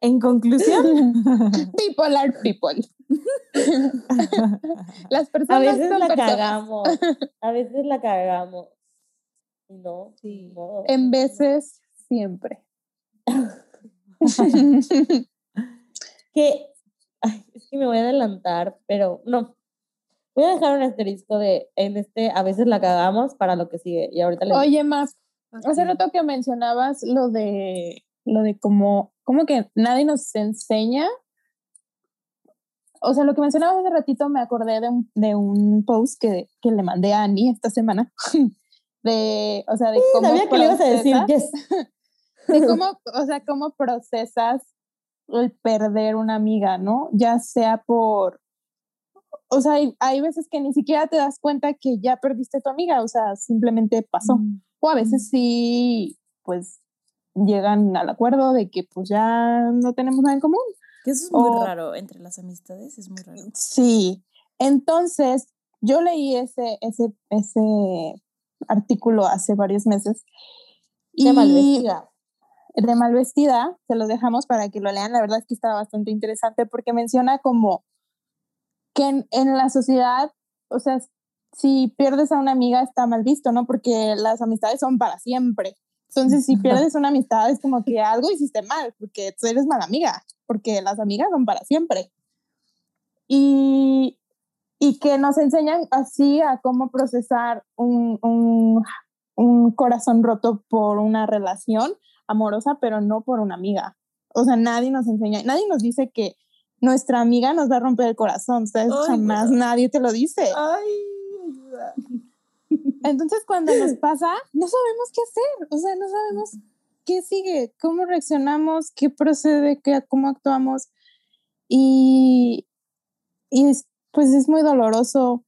en conclusión, [LAUGHS] People are people. Las A veces son la personas. cagamos, a veces la cagamos. No, Sí. En veces, siempre. Que, ay, es que me voy a adelantar, pero no. Voy a dejar un asterisco de en este, a veces la cagamos para lo que sigue. Y ahorita les Oye, más, hace rato que mencionabas lo de lo de cómo, como que nadie nos enseña. O sea, lo que mencionabas hace ratito me acordé de un, de un post que, que le mandé a Annie esta semana. [LAUGHS] De, o sea, de cómo sabía que le ibas a decir yes. [LAUGHS] de cómo, o sea, cómo procesas el perder una amiga, ¿no? Ya sea por, o sea, hay, hay veces que ni siquiera te das cuenta que ya perdiste a tu amiga, o sea, simplemente pasó. Mm. O a veces sí, pues llegan al acuerdo de que pues ya no tenemos nada en común. Que eso es muy raro entre las amistades, es muy raro. Sí. Entonces, yo leí ese, ese, ese artículo hace varios meses. Malvestida. De Malvestida, se los dejamos para que lo lean, la verdad es que está bastante interesante porque menciona como que en, en la sociedad, o sea, si pierdes a una amiga está mal visto, ¿no? Porque las amistades son para siempre. Entonces, si pierdes una amistad es como que algo hiciste mal, porque tú eres mala amiga, porque las amigas son para siempre. Y, y que nos enseñan así a cómo procesar un, un, un corazón roto por una relación amorosa, pero no por una amiga. O sea, nadie nos enseña, nadie nos dice que nuestra amiga nos va a romper el corazón, ¿sabes? Ay, Jamás nadie te lo dice. Ay, [LAUGHS] Entonces, cuando nos pasa, no sabemos qué hacer, o sea, no sabemos qué sigue, cómo reaccionamos, qué procede, qué, cómo actuamos. Y, y es, pues es muy doloroso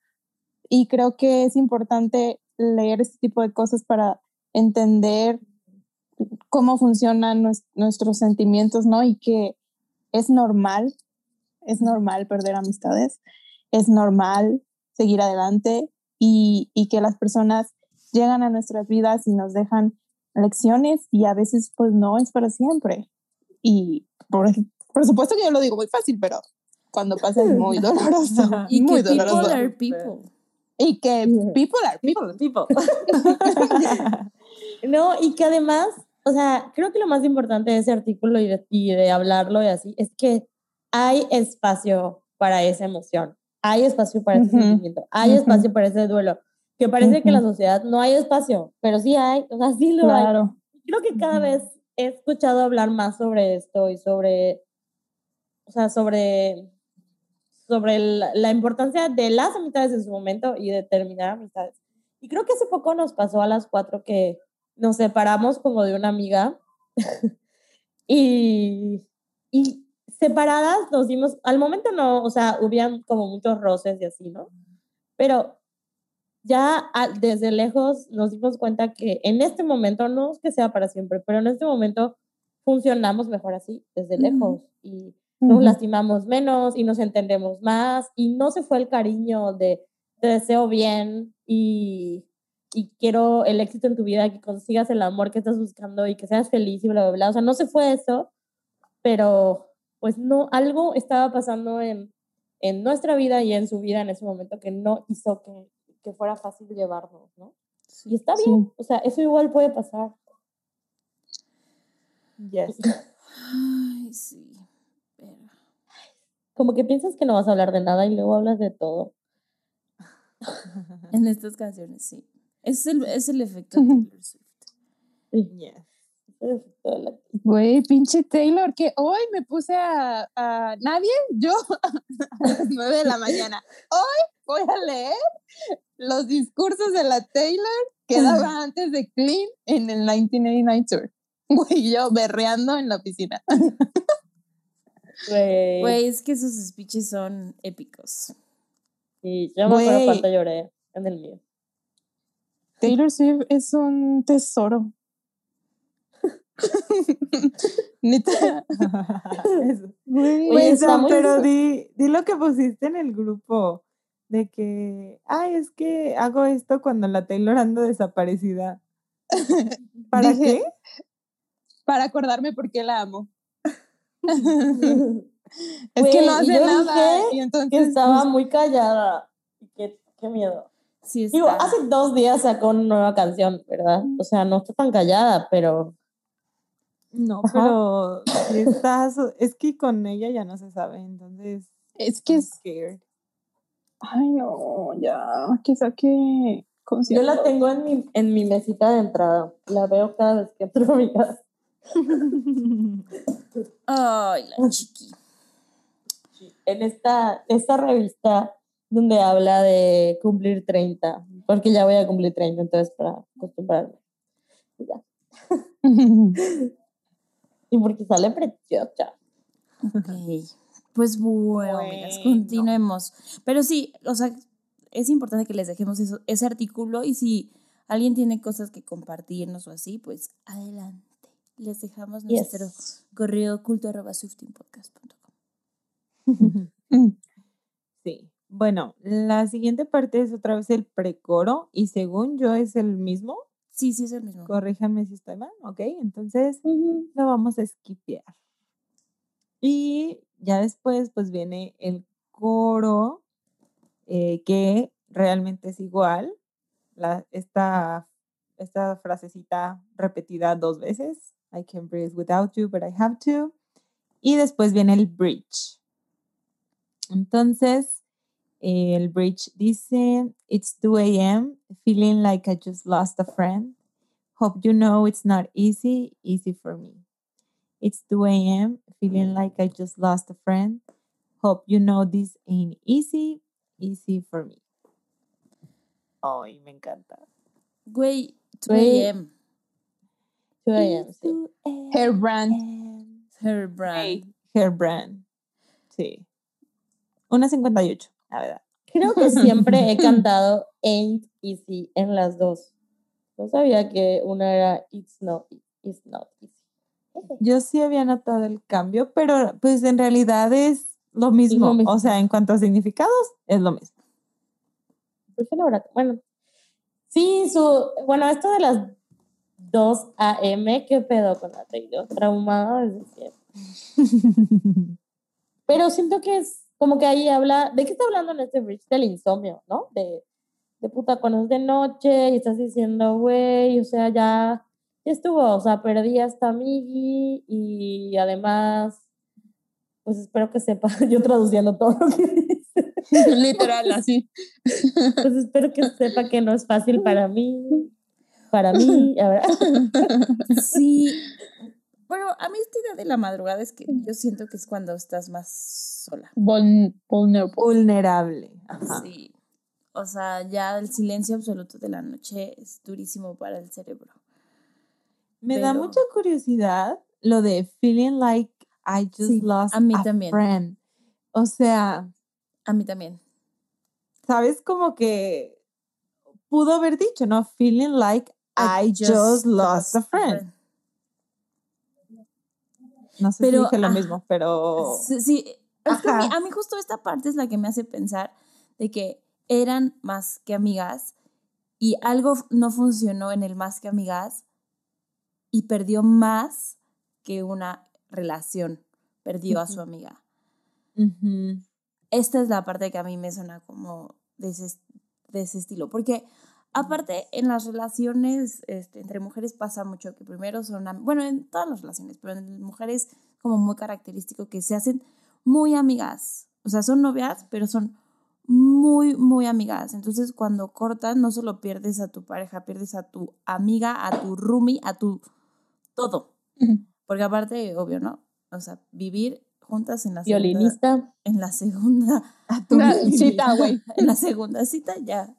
y creo que es importante leer este tipo de cosas para entender cómo funcionan nues- nuestros sentimientos, ¿no? Y que es normal, es normal perder amistades, es normal seguir adelante y, y que las personas llegan a nuestras vidas y nos dejan lecciones y a veces pues no es para siempre. Y por, por supuesto que yo lo digo muy fácil, pero cuando pasa es muy [LAUGHS] doloroso, y muy que people doloroso. are people. Y que people are people. People, [LAUGHS] [LAUGHS] no, y que además, o sea, creo que lo más importante de ese artículo y de, y de hablarlo y así es que hay espacio para esa emoción, hay espacio para ese Ujú, sentimiento, hay ujú. espacio para ese duelo. Que parece que en la sociedad no hay espacio, pero sí hay, o sea, sí lo hay. Claro. Creo que cada vez he escuchado hablar más sobre esto y sobre, o sea, sobre, sobre la, la importancia de las amistades en su momento y de terminar amistades. Y creo que hace poco nos pasó a las cuatro que nos separamos como de una amiga [LAUGHS] y, y separadas nos dimos, al momento no, o sea, hubieran como muchos roces y así, ¿no? Pero ya desde lejos nos dimos cuenta que en este momento, no es que sea para siempre, pero en este momento funcionamos mejor así, desde lejos. Y nos lastimamos menos y nos entendemos más y no se fue el cariño de te deseo bien y, y quiero el éxito en tu vida, que consigas el amor que estás buscando y que seas feliz y bla, bla, bla. O sea, no se fue eso, pero pues no, algo estaba pasando en, en nuestra vida y en su vida en ese momento que no hizo que, que fuera fácil llevarnos, ¿no? Sí. Y está bien, o sea, eso igual puede pasar. Yes. [LAUGHS] Ay, sí. Pero... Como que piensas que no vas a hablar de nada y luego hablas de todo. En estas canciones, sí. Es el, es el efecto de Taylor Swift. La- Güey, pinche Taylor, que hoy me puse a, a- nadie, yo [LAUGHS] a las nueve de la mañana. Hoy voy a leer los discursos de la Taylor que daba antes de Clean en el 1989 Tour. Güey, yo berreando en la piscina. Güey. Güey, es que esos speeches son épicos. Y yo me acuerdo cuánto lloré en el mío. Taylor Swift es un tesoro. [LAUGHS] Neta. [LAUGHS] Oye, Sam, pero di, di lo que pusiste en el grupo de que, ay, es que hago esto cuando la Taylor anda desaparecida. [LAUGHS] ¿Para Dije, qué? Para acordarme por qué la amo. Es que no hace nada. Y entonces, que estaba muy callada. Qué, qué miedo. Sí, está. Digo, hace dos días sacó una nueva canción, ¿verdad? O sea, no está tan callada, pero No, pero si estás, es que con ella ya no se sabe, entonces. es que es. scared. Ay, no, ya. Que saque yo la tengo en mi, en mi mesita de entrada. La veo cada vez que entro a mi casa. [LAUGHS] Ay, la [LAUGHS] chiqui. En esta, esta revista donde habla de cumplir 30, porque ya voy a cumplir 30, entonces para acostumbrarme. Y ya. [LAUGHS] Y porque sale preciosa. Ok. Pues bueno, continuemos. Pero sí, o sea, es importante que les dejemos eso, ese artículo y si alguien tiene cosas que compartirnos o así, pues adelante. Les dejamos Yes. nuestro correo culto arroba. [LAUGHS] Sí. Bueno, la siguiente parte es otra vez el precoro y según yo es el mismo. Sí, sí, es el mismo. Corríjanme si estoy mal, ¿ok? Entonces Ujú. lo vamos a skipear. Y ya después pues viene el coro eh, que realmente es igual. La, esta, esta frasecita repetida dos veces. I can breathe without you, but I have to. Y después viene el bridge. Entonces, Eh, el bridge dice, It's 2 a.m., feeling like I just lost a friend. Hope you know it's not easy, easy for me. It's 2 a.m., feeling like I just lost a friend. Hope you know this ain't easy, easy for me. Ay, me encanta. Güey, 2 a.m. 2 a.m., sí. Hair brand. Her brand. Hey, hair brand. Sí. Una 58, la verdad. Creo que siempre he [LAUGHS] cantado Ain't Easy en las dos. No sabía que una era It's Not, it's not Easy. Yo sí había notado el cambio, pero pues en realidad es lo mismo. mismo. O sea, en cuanto a significados, es lo mismo. Bueno. Sí, su. Bueno, esto de las 2 a.m., ¿qué pedo con la Taylor? Traumada desde [LAUGHS] siempre. Pero siento que es como que ahí habla. ¿De qué está hablando en este bridge? Del insomnio, ¿no? De, de puta, cuando es de noche y estás diciendo, güey, o sea, ya, ya estuvo, o sea, perdí hasta Miggy y además, pues espero que sepa, [LAUGHS] yo traduciendo todo lo que dice. [LAUGHS] Literal, así. Pues espero que sepa que no es fácil para mí. Para mí, a ver. [LAUGHS] Sí. Bueno, a mí esta idea de la madrugada es que yo siento que es cuando estás más sola. Vul- vulnerable. Vulnerable. Ajá. Sí. O sea, ya el silencio absoluto de la noche es durísimo para el cerebro. Me da mucha curiosidad lo de feeling like I just Sí, lost a mí a también. friend. O sea, A mí también. ¿sabes? Como que pudo haber dicho, ¿no? Feeling like I, just, lost a friend. No sé Pero, si dije lo ah, mismo, pero Sí, es que a mí, Ajá. a mí justo esta parte es la que me hace pensar de que eran más que amigas y algo no funcionó en el más que amigas y perdió más que una relación, perdió a su amiga. Esta es la parte que a mí me suena como, dices, de ese estilo. Porque aparte en las relaciones este, entre mujeres pasa mucho que primero son, bueno, en todas las relaciones, pero en mujeres como muy característico que se hacen muy amigas. O sea, son novias, pero son muy, muy amigas. Entonces, cuando cortan, no solo pierdes a tu pareja, pierdes a tu amiga, a tu roomie, a tu todo. Porque aparte, obvio, ¿no? O sea, vivir juntas en la segunda, Violinista. en la segunda, A [LAUGHS] tu cita, güey. en la [LAUGHS] segunda cita ya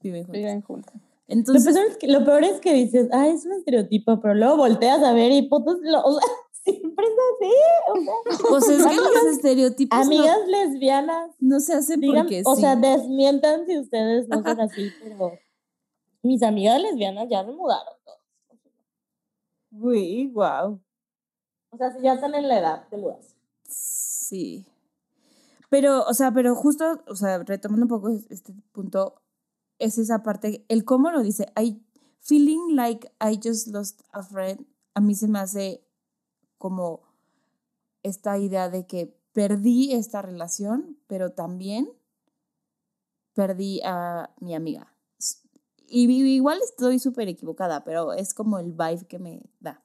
viven juntas. Viven juntas. Lo Entonces, peor, es que, lo peor es que dices, ah, es un estereotipo, pero luego volteas a ver y lo- o sea, [LAUGHS] siempre es así. O sea, pues es que los estereotipos no, amigas lesbianas, no se hacen digan, porque o sí. sea, desmientan si ustedes no son así, pero mis amigas lesbianas ya se mudaron. todas. Güey, wow. O sea, si ya están en la edad de mudarse. Sí. Pero, o sea, pero justo, o sea, retomando un poco es- este punto, es esa parte, el cómo lo dice, I feeling like I just lost a friend, a mí se me hace como esta idea de que perdí esta relación, pero también perdí a mi amiga. Y igual estoy súper equivocada, pero es como el vibe que me da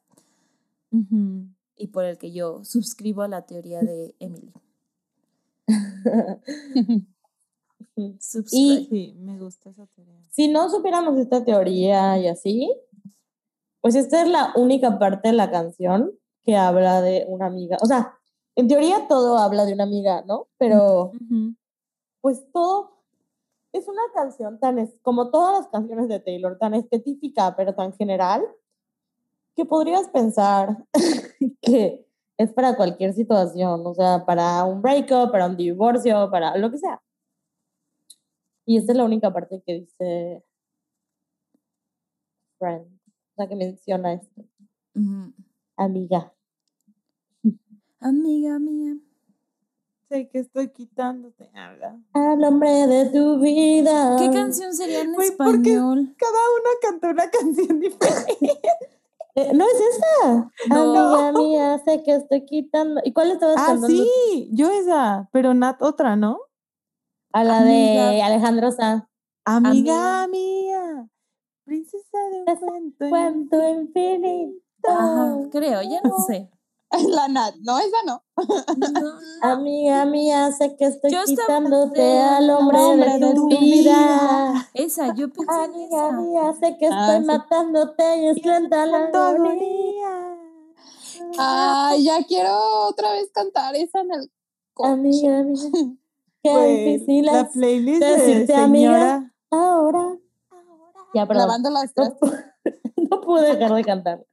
y por el que yo suscribo a la teoría de Emily. [LAUGHS] Subscribe. Sí, me gusta esa teoría. si no supiéramos esta teoría y así, pues esta es la única parte de la canción que habla de una amiga. O sea, en teoría todo habla de una amiga, ¿no? Pero Ujú. pues todo es una canción tan, es, como todas las canciones de Taylor, tan específica, pero tan general, que podrías pensar [LAUGHS] que es para cualquier situación, o sea, para un breakup, para un divorcio, para lo que sea. Y esta es la única parte que dice friend, o sea, que menciona esto, amiga. Amiga mía. Sé que estoy quitándote. Habla. Al nombre de tu vida. ¿Qué canción sería en Güey, ¿por qué? español? Cada uno cantó una canción diferente. [LAUGHS] Eh, no es esa. No. Amiga mía, sé que estoy quitando. ¿Y cuál estabas ah, cantando? sí, yo esa, pero Nat otra, ¿no? A la de Amiga. Alejandro Sanz. Amiga mía, princesa de un cuento. Cuento infinito. Ajá, creo, ya no sé. [LAUGHS] La Nat, no, esa no. [LAUGHS] No, Amiga mía, sé que estoy Yo quitándote al hombre hombre de tu vida. vida. esa, yo pensé en Amiga esa. mía, sé que Ah, estoy sí. matándote y es lenta la agonía. agonía. Ay, ya quiero otra vez cantar esa en el coche. Amiga mía, [LAUGHS] qué Pues, difícil la es playlist de amiga. señora. ahora. Ya, perdón. Lavando las No, [LAUGHS] no pude dejar de cantar.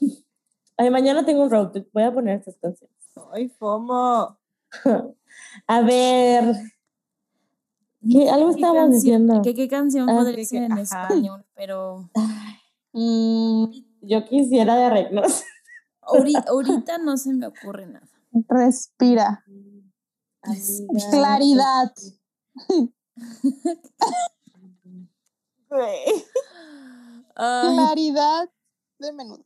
[LAUGHS] Ay, mañana tengo un road trip. Voy a poner estas canciones. Ay, FOMO. [LAUGHS] A ver. ¿Qué? Algo ¿Qué estábamos canción- diciendo. ¿Qué, qué canción Ah, podría ser en ajá. español? Pero Mm, Yo quisiera de arreglos. ahori- ahorita no se me ocurre nada. respira. Amiga, [LAUGHS] Claridad. Claridad de menudo.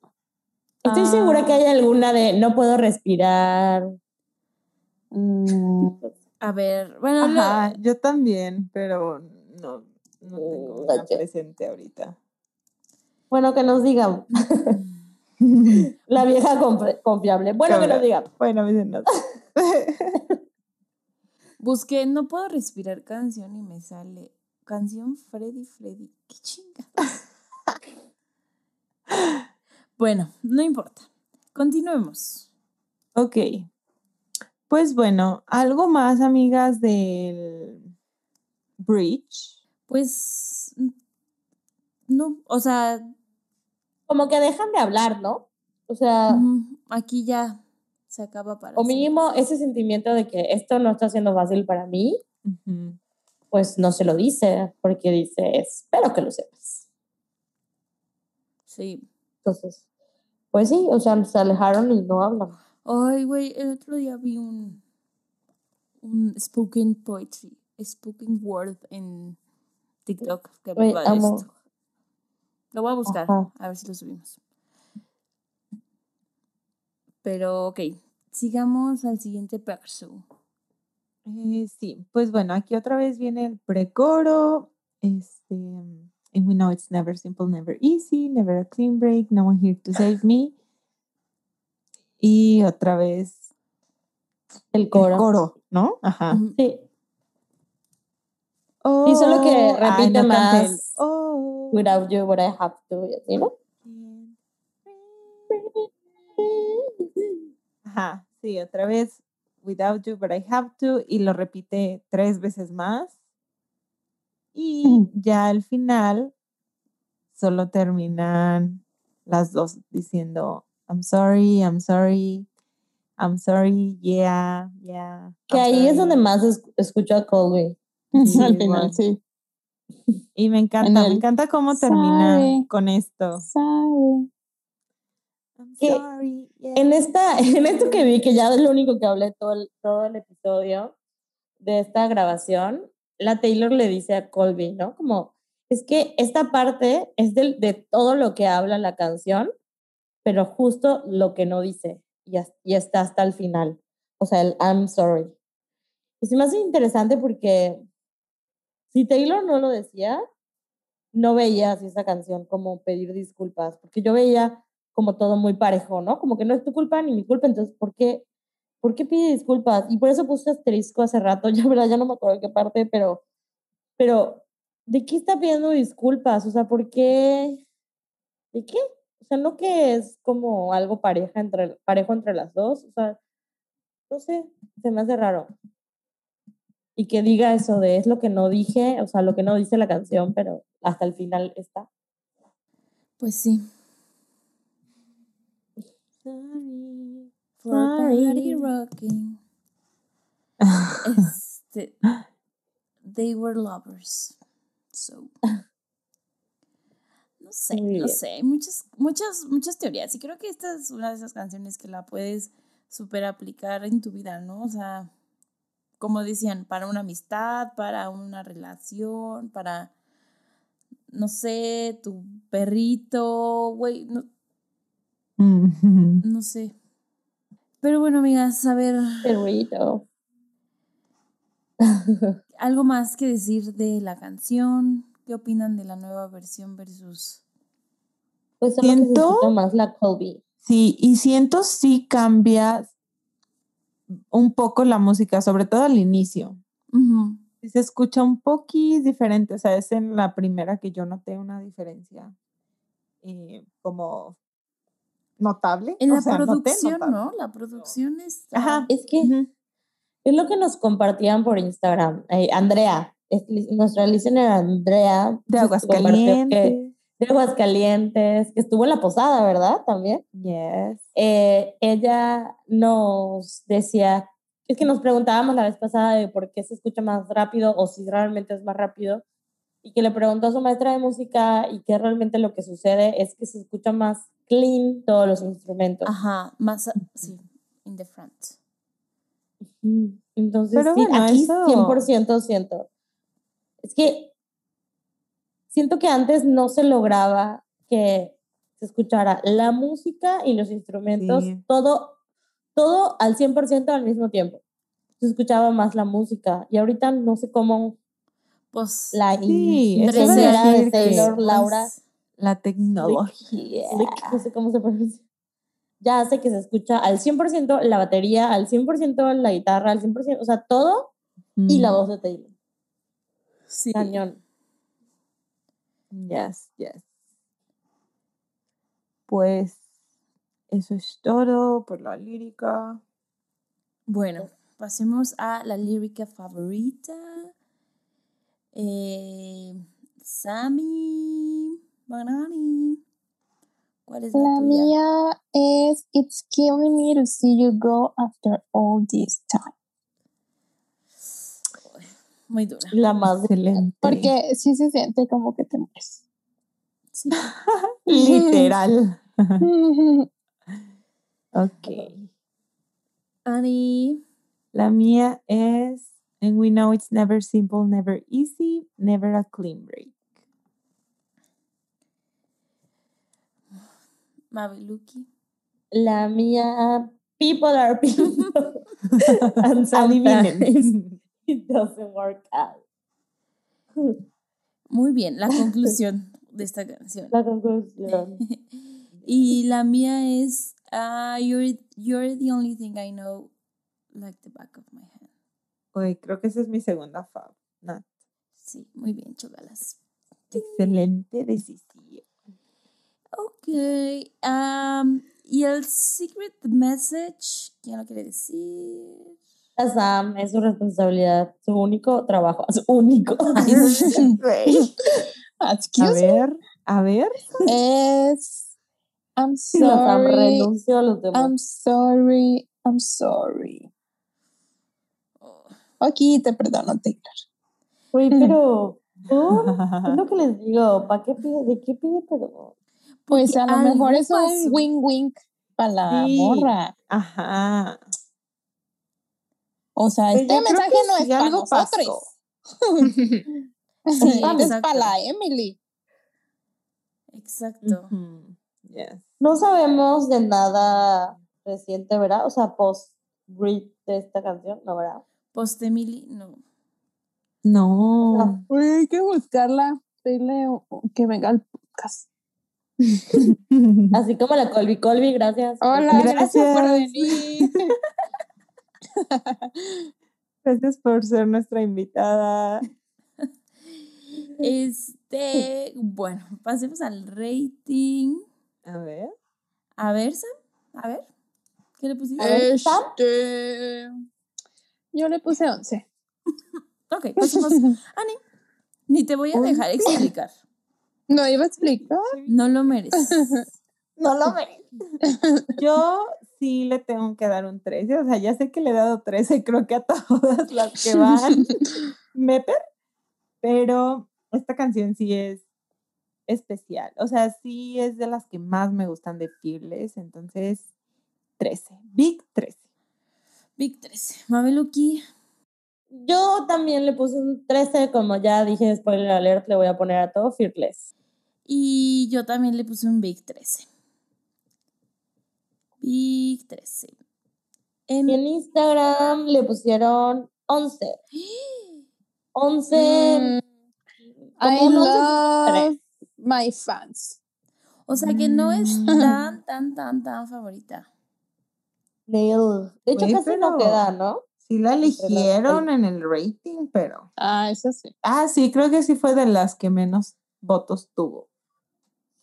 Estoy segura que hay alguna de no puedo respirar. Mm, a ver, bueno, yo también, pero no, no tengo Mm, una oye. presente ahorita. Bueno, que nos digan. [LAUGHS] La vieja confiable. Bueno, que nos digan. Bueno, me dicen nada. Busqué No puedo respirar canción y me sale canción Freddy Freddy. Qué chinga. bueno, no importa. Continuemos. Ok. Pues bueno, algo más, amigas, del Bridge. Pues no, o sea, Como que dejan de hablar, ¿no? O sea, aquí ya se acaba para o siempre. mínimo ese sentimiento de que esto no está siendo fácil para mí, Ujú. pues no se lo dice, porque dice, espero que lo sepas. Sí. Entonces, pues sí, o sea, se alejaron y no hablan. Ay, güey, el otro día vi un, un spoken poetry, spoken word en TikTok que amo. esto. Lo voy a buscar, Ajá. a ver si lo subimos. Pero, ok, sigamos al siguiente verso. Eh, sí, pues bueno, aquí otra vez viene el precoro Este, and we know it's never simple, never easy, never a clean break, no one here to save [LAUGHS] me. Y otra vez El el coro. coro, ¿no? Ajá. Sí. Y solo que Oh, ay, repite no más. oh. Without you, but I have to. ¿no? Ajá, sí, otra vez. Without you, but I have to. Y lo repite tres veces más. Y [LAUGHS] ya al final solo terminan las dos diciendo I'm sorry, I'm sorry, I'm sorry, yeah, yeah. Que I'm ahí es donde sorry". más es- escucho a Colby. [LAUGHS] Sí, Al final, sí. Y me encanta, me el encanta cómo termina sorry. con esto. Sorry. Sorry, yeah. En, esta, [LAUGHS] en esto que vi, que ya es lo único que hablé todo el, todo el episodio de esta grabación, la Taylor le dice a Colby, ¿no? Como, es que esta parte es del, de todo lo que habla la canción, pero justo lo que no dice, y, y está hasta el final. O sea, el I'm sorry. Y se me hace interesante porque si Taylor no lo decía, no veía así esa canción como pedir disculpas, porque yo veía como todo muy parejo, ¿no? Como que no es tu culpa ni mi culpa, entonces, ¿por qué, ¿por qué pide disculpas? Y por eso puse asterisco hace rato, [LAUGHS] ya, ¿verdad? Ya no me acuerdo qué parte, pero, pero, ¿de qué está pidiendo disculpas? O sea, ¿por qué? ¿De qué? O sea, no que es como algo pareja entre, parejo entre las dos, o sea, no sé, se me hace raro. Y que diga eso de es lo que no dije, o sea, lo que no dice la canción, pero hasta el final está. Pues sí. Sorry. For party rocking. [LAUGHS] Este, they were lovers. So. No sé, no sé. Hay muchas, muchas, muchas teorías. Y creo que esta es una de esas canciones que la puedes super aplicar en tu vida, ¿no? O sea, como decían, para una amistad, para una relación, para, no sé, tu perrito, güey, no. No sé. Pero bueno, amigas, a ver, Perrito. [LAUGHS] algo más que decir de la canción. ¿Qué opinan de la nueva versión versus... Pues solo Siento- más la Colby. Sí, y siento sí cambia un poco la música, sobre todo al inicio. Se escucha un poquito diferente, o sea, es en la primera que yo noté una diferencia eh, como notable. En o la sea, producción. ¿no? La producción está... Ajá. Es que Ujú. es lo que nos compartían por Instagram. Eh, Andrea, es nuestra listener Andrea. De Aguascalientes. De Aguascalientes, que estuvo en la posada, ¿verdad? También. Yes. Eh, ella nos decía, es que nos preguntábamos la vez pasada de por qué se escucha más rápido o si realmente es más rápido, y que le preguntó a su maestra de música y que realmente lo que sucede es que se escucha más clean todos los instrumentos. Ajá, más... Sí, in the front. Entonces, Pero sí, bueno, aquí eso- 100% siento. Es que siento que antes no se lograba que se escuchara la música y los instrumentos, Sí. todo, todo al 100% al mismo tiempo. Se escuchaba más la música y ahorita no sé cómo Pues... la Sí, de Taylor, Laura, pues, La tecnología. Slick, no sé cómo se pronuncia. Ya hace que se escucha al 100% la batería, al 100% la guitarra, al 100%, o sea, todo y la voz de Taylor. sí. Cañón. Yes, yes. Pues eso es todo por la lírica. Bueno, pasemos a la lírica favorita. Eh, Sammy Banani. ¿Cuál es la, La tuya? mía es It's killing me to see you go after all this time. Muy dura. La más Excelente. Porque sí se siente como que te mueres. Sí. [LAUGHS] Literal. [LAUGHS] ok. Ani. La mía es And we know it's never simple, never easy, never a clean break. Mabeluki. La mía, people are people. [LAUGHS] and sometimes it doesn't work out. Muy bien, la [LAUGHS] conclusión de esta canción. La conclusión. [LAUGHS] Y la mía es ah, you're, you're the only thing I know like the back of my hand. Uy, creo que esa es mi segunda fab. Nat. Sí, muy bien, chogalas. Excelente decisión. Ok. y el secret message, ¿quién lo quiere decir? Sam es su responsabilidad, su único trabajo, su único. [LAUGHS] [LAUGHS] A ver, a ver. Es I'm [LAUGHS] Sam sorry. renunció a los demás. I'm sorry. I'm sorry. Aquí te perdono, Taylor. Güey, pero ¿por? es lo que les digo, ¿para qué pide, de qué pide perdón? Pues a lo mejor es un wing wing para la Sí. morra. Ajá. O sea, Pues este mensaje no es para algo nosotros. [LAUGHS] [LAUGHS] Sí, es para la Emily. Exacto. Yes. No sabemos de nada reciente, ¿verdad? O sea, post read de esta canción, ¿no, verdad? Post Emily, no. No. Uy, hay que buscarla. Dile que venga al podcast. [LAUGHS] Así como la Colby Colby, gracias. Hola, gracias, por venir. [LAUGHS] Gracias por ser nuestra invitada. [LAUGHS] Este, bueno, pasemos al rating. A ver. A ver, Sam, a ver. ¿Qué le pusiste? Este, yo le puse 11. Ok, pasemos. Ani, ni te voy a dejar explicar. No iba a explicar. No lo mereces. [LAUGHS] No lo ve. Yo sí le tengo que dar un 13. O sea, ya sé que le he dado 13, creo que a todas las que van [LAUGHS] Meper, pero esta canción sí es especial. O sea, sí es de las que más me gustan de Fearless. Entonces, 13. Big 13. Big 13. Mabeluki. Yo también le puse un 13, como ya dije, spoiler alert, le voy a poner a todo Fearless. Y yo también le puse un Big 13. Big 13. En- Y en Instagram le pusieron 11. 11. Mm, I un 11 love my fans. o sea que no es Mm. tan, tan, tan, tan favorita. Nail. De hecho, casi no queda, ¿no? Sí la eligieron en el rating, pero... Ah, eso sí. Ah, sí, creo que sí fue de las que menos votos tuvo.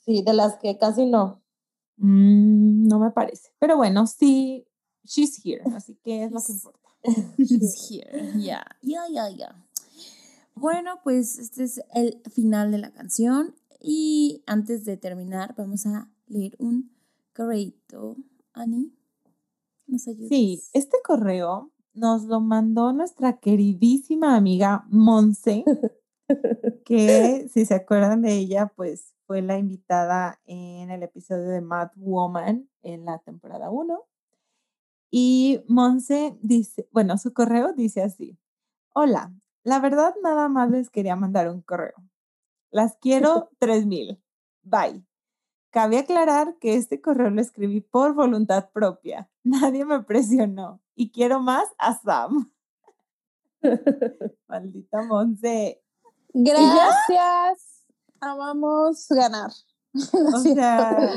Sí, de las que casi no. Mm, no me parece. Pero bueno, sí, she's here, así que es lo que importa. [LAUGHS] It's [LAUGHS] here. Ya, ya, ya, ya. Bueno, pues este es el final de la canción. Y antes de terminar, vamos a leer un correito. Ani, ¿nos ayudas? Sí, este correo nos lo mandó nuestra queridísima amiga Monse, [LAUGHS] [LAUGHS] que si se acuerdan de ella, pues fue la invitada en el episodio de Mad Woman en la temporada 1. Y Monse dice, bueno, su correo dice así, hola, la verdad nada más les quería mandar un correo. Las quiero [LAUGHS] 3000. Bye. Cabe aclarar que este correo lo escribí por voluntad propia. [LAUGHS] Nadie me presionó. Y quiero más a Sam. Maldita Monse. Gracias. Amamos ganar. [LAUGHS] O sea,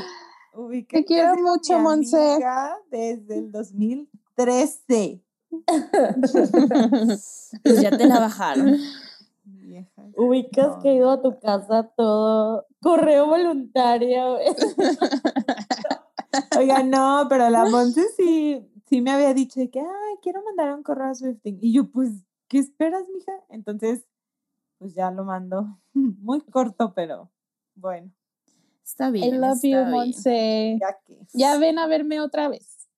ubica Te quiero mucho, Monse. Desde el 2013. [LAUGHS] Pues ya te la bajaron. Vieja. Ubicas que he ido a tu casa todo correo voluntario. [LAUGHS] Oiga, no, pero la Monse sí, sí me había dicho de que, ay, quiero mandar un correo a Swifting. Y yo, pues, ¿qué esperas, mija? Entonces, pues ya lo mando. [LAUGHS] Muy corto, pero bueno, Está I bien. love está you. Monse. [LAUGHS] ya ven a verme otra vez.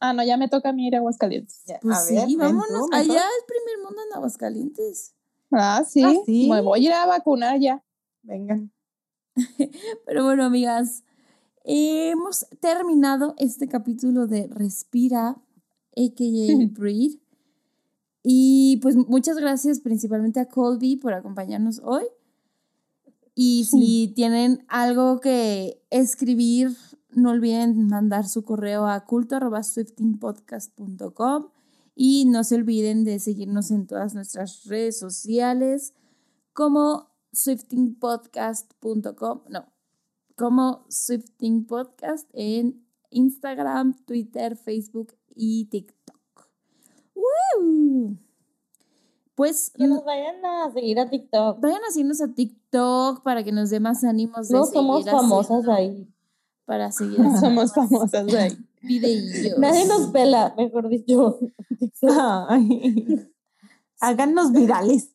Ah, no, ya me toca a mí ir a Aguascalientes. ya, Pues a ver, sí, ven vámonos. tú, mejor. Allá es primer mundo en Aguascalientes. Ah, sí. Ah, ¿sí? Me voy a ir a vacunar ya. Vengan. [LAUGHS] Pero bueno, amigas, hemos terminado este capítulo de Respira, a.k.a. Breathe. Y pues muchas gracias principalmente a Colby por acompañarnos hoy. Y si tienen algo que escribir, no olviden mandar su correo a culto.swiftingpodcast.com y no se olviden de seguirnos en todas nuestras redes sociales como swiftingpodcast.com, no, como swiftingpodcast en Instagram, Twitter, Facebook y TikTok. Pues Que nos vayan a seguir a TikTok. vayan a seguirnos a TikTok para que nos dé más ánimos de No somos [LAUGHS] famosas ahí. Para seguir Somos [LAUGHS] famosas ahí. videillos. Nadie nos pela, mejor dicho. [LAUGHS] Háganos virales.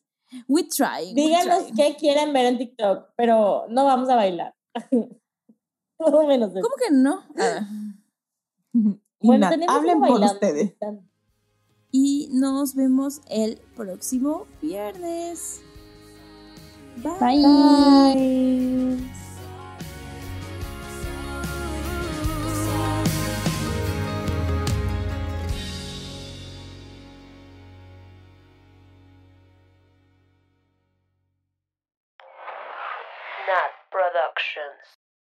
We try. we Díganos try. qué quieren ver en TikTok, pero no vamos a bailar. Todo menos eso. ¿Cómo que no? Ah. Bueno, tenemos hablen por ustedes. Y nos vemos el próximo viernes. Bye. Bye.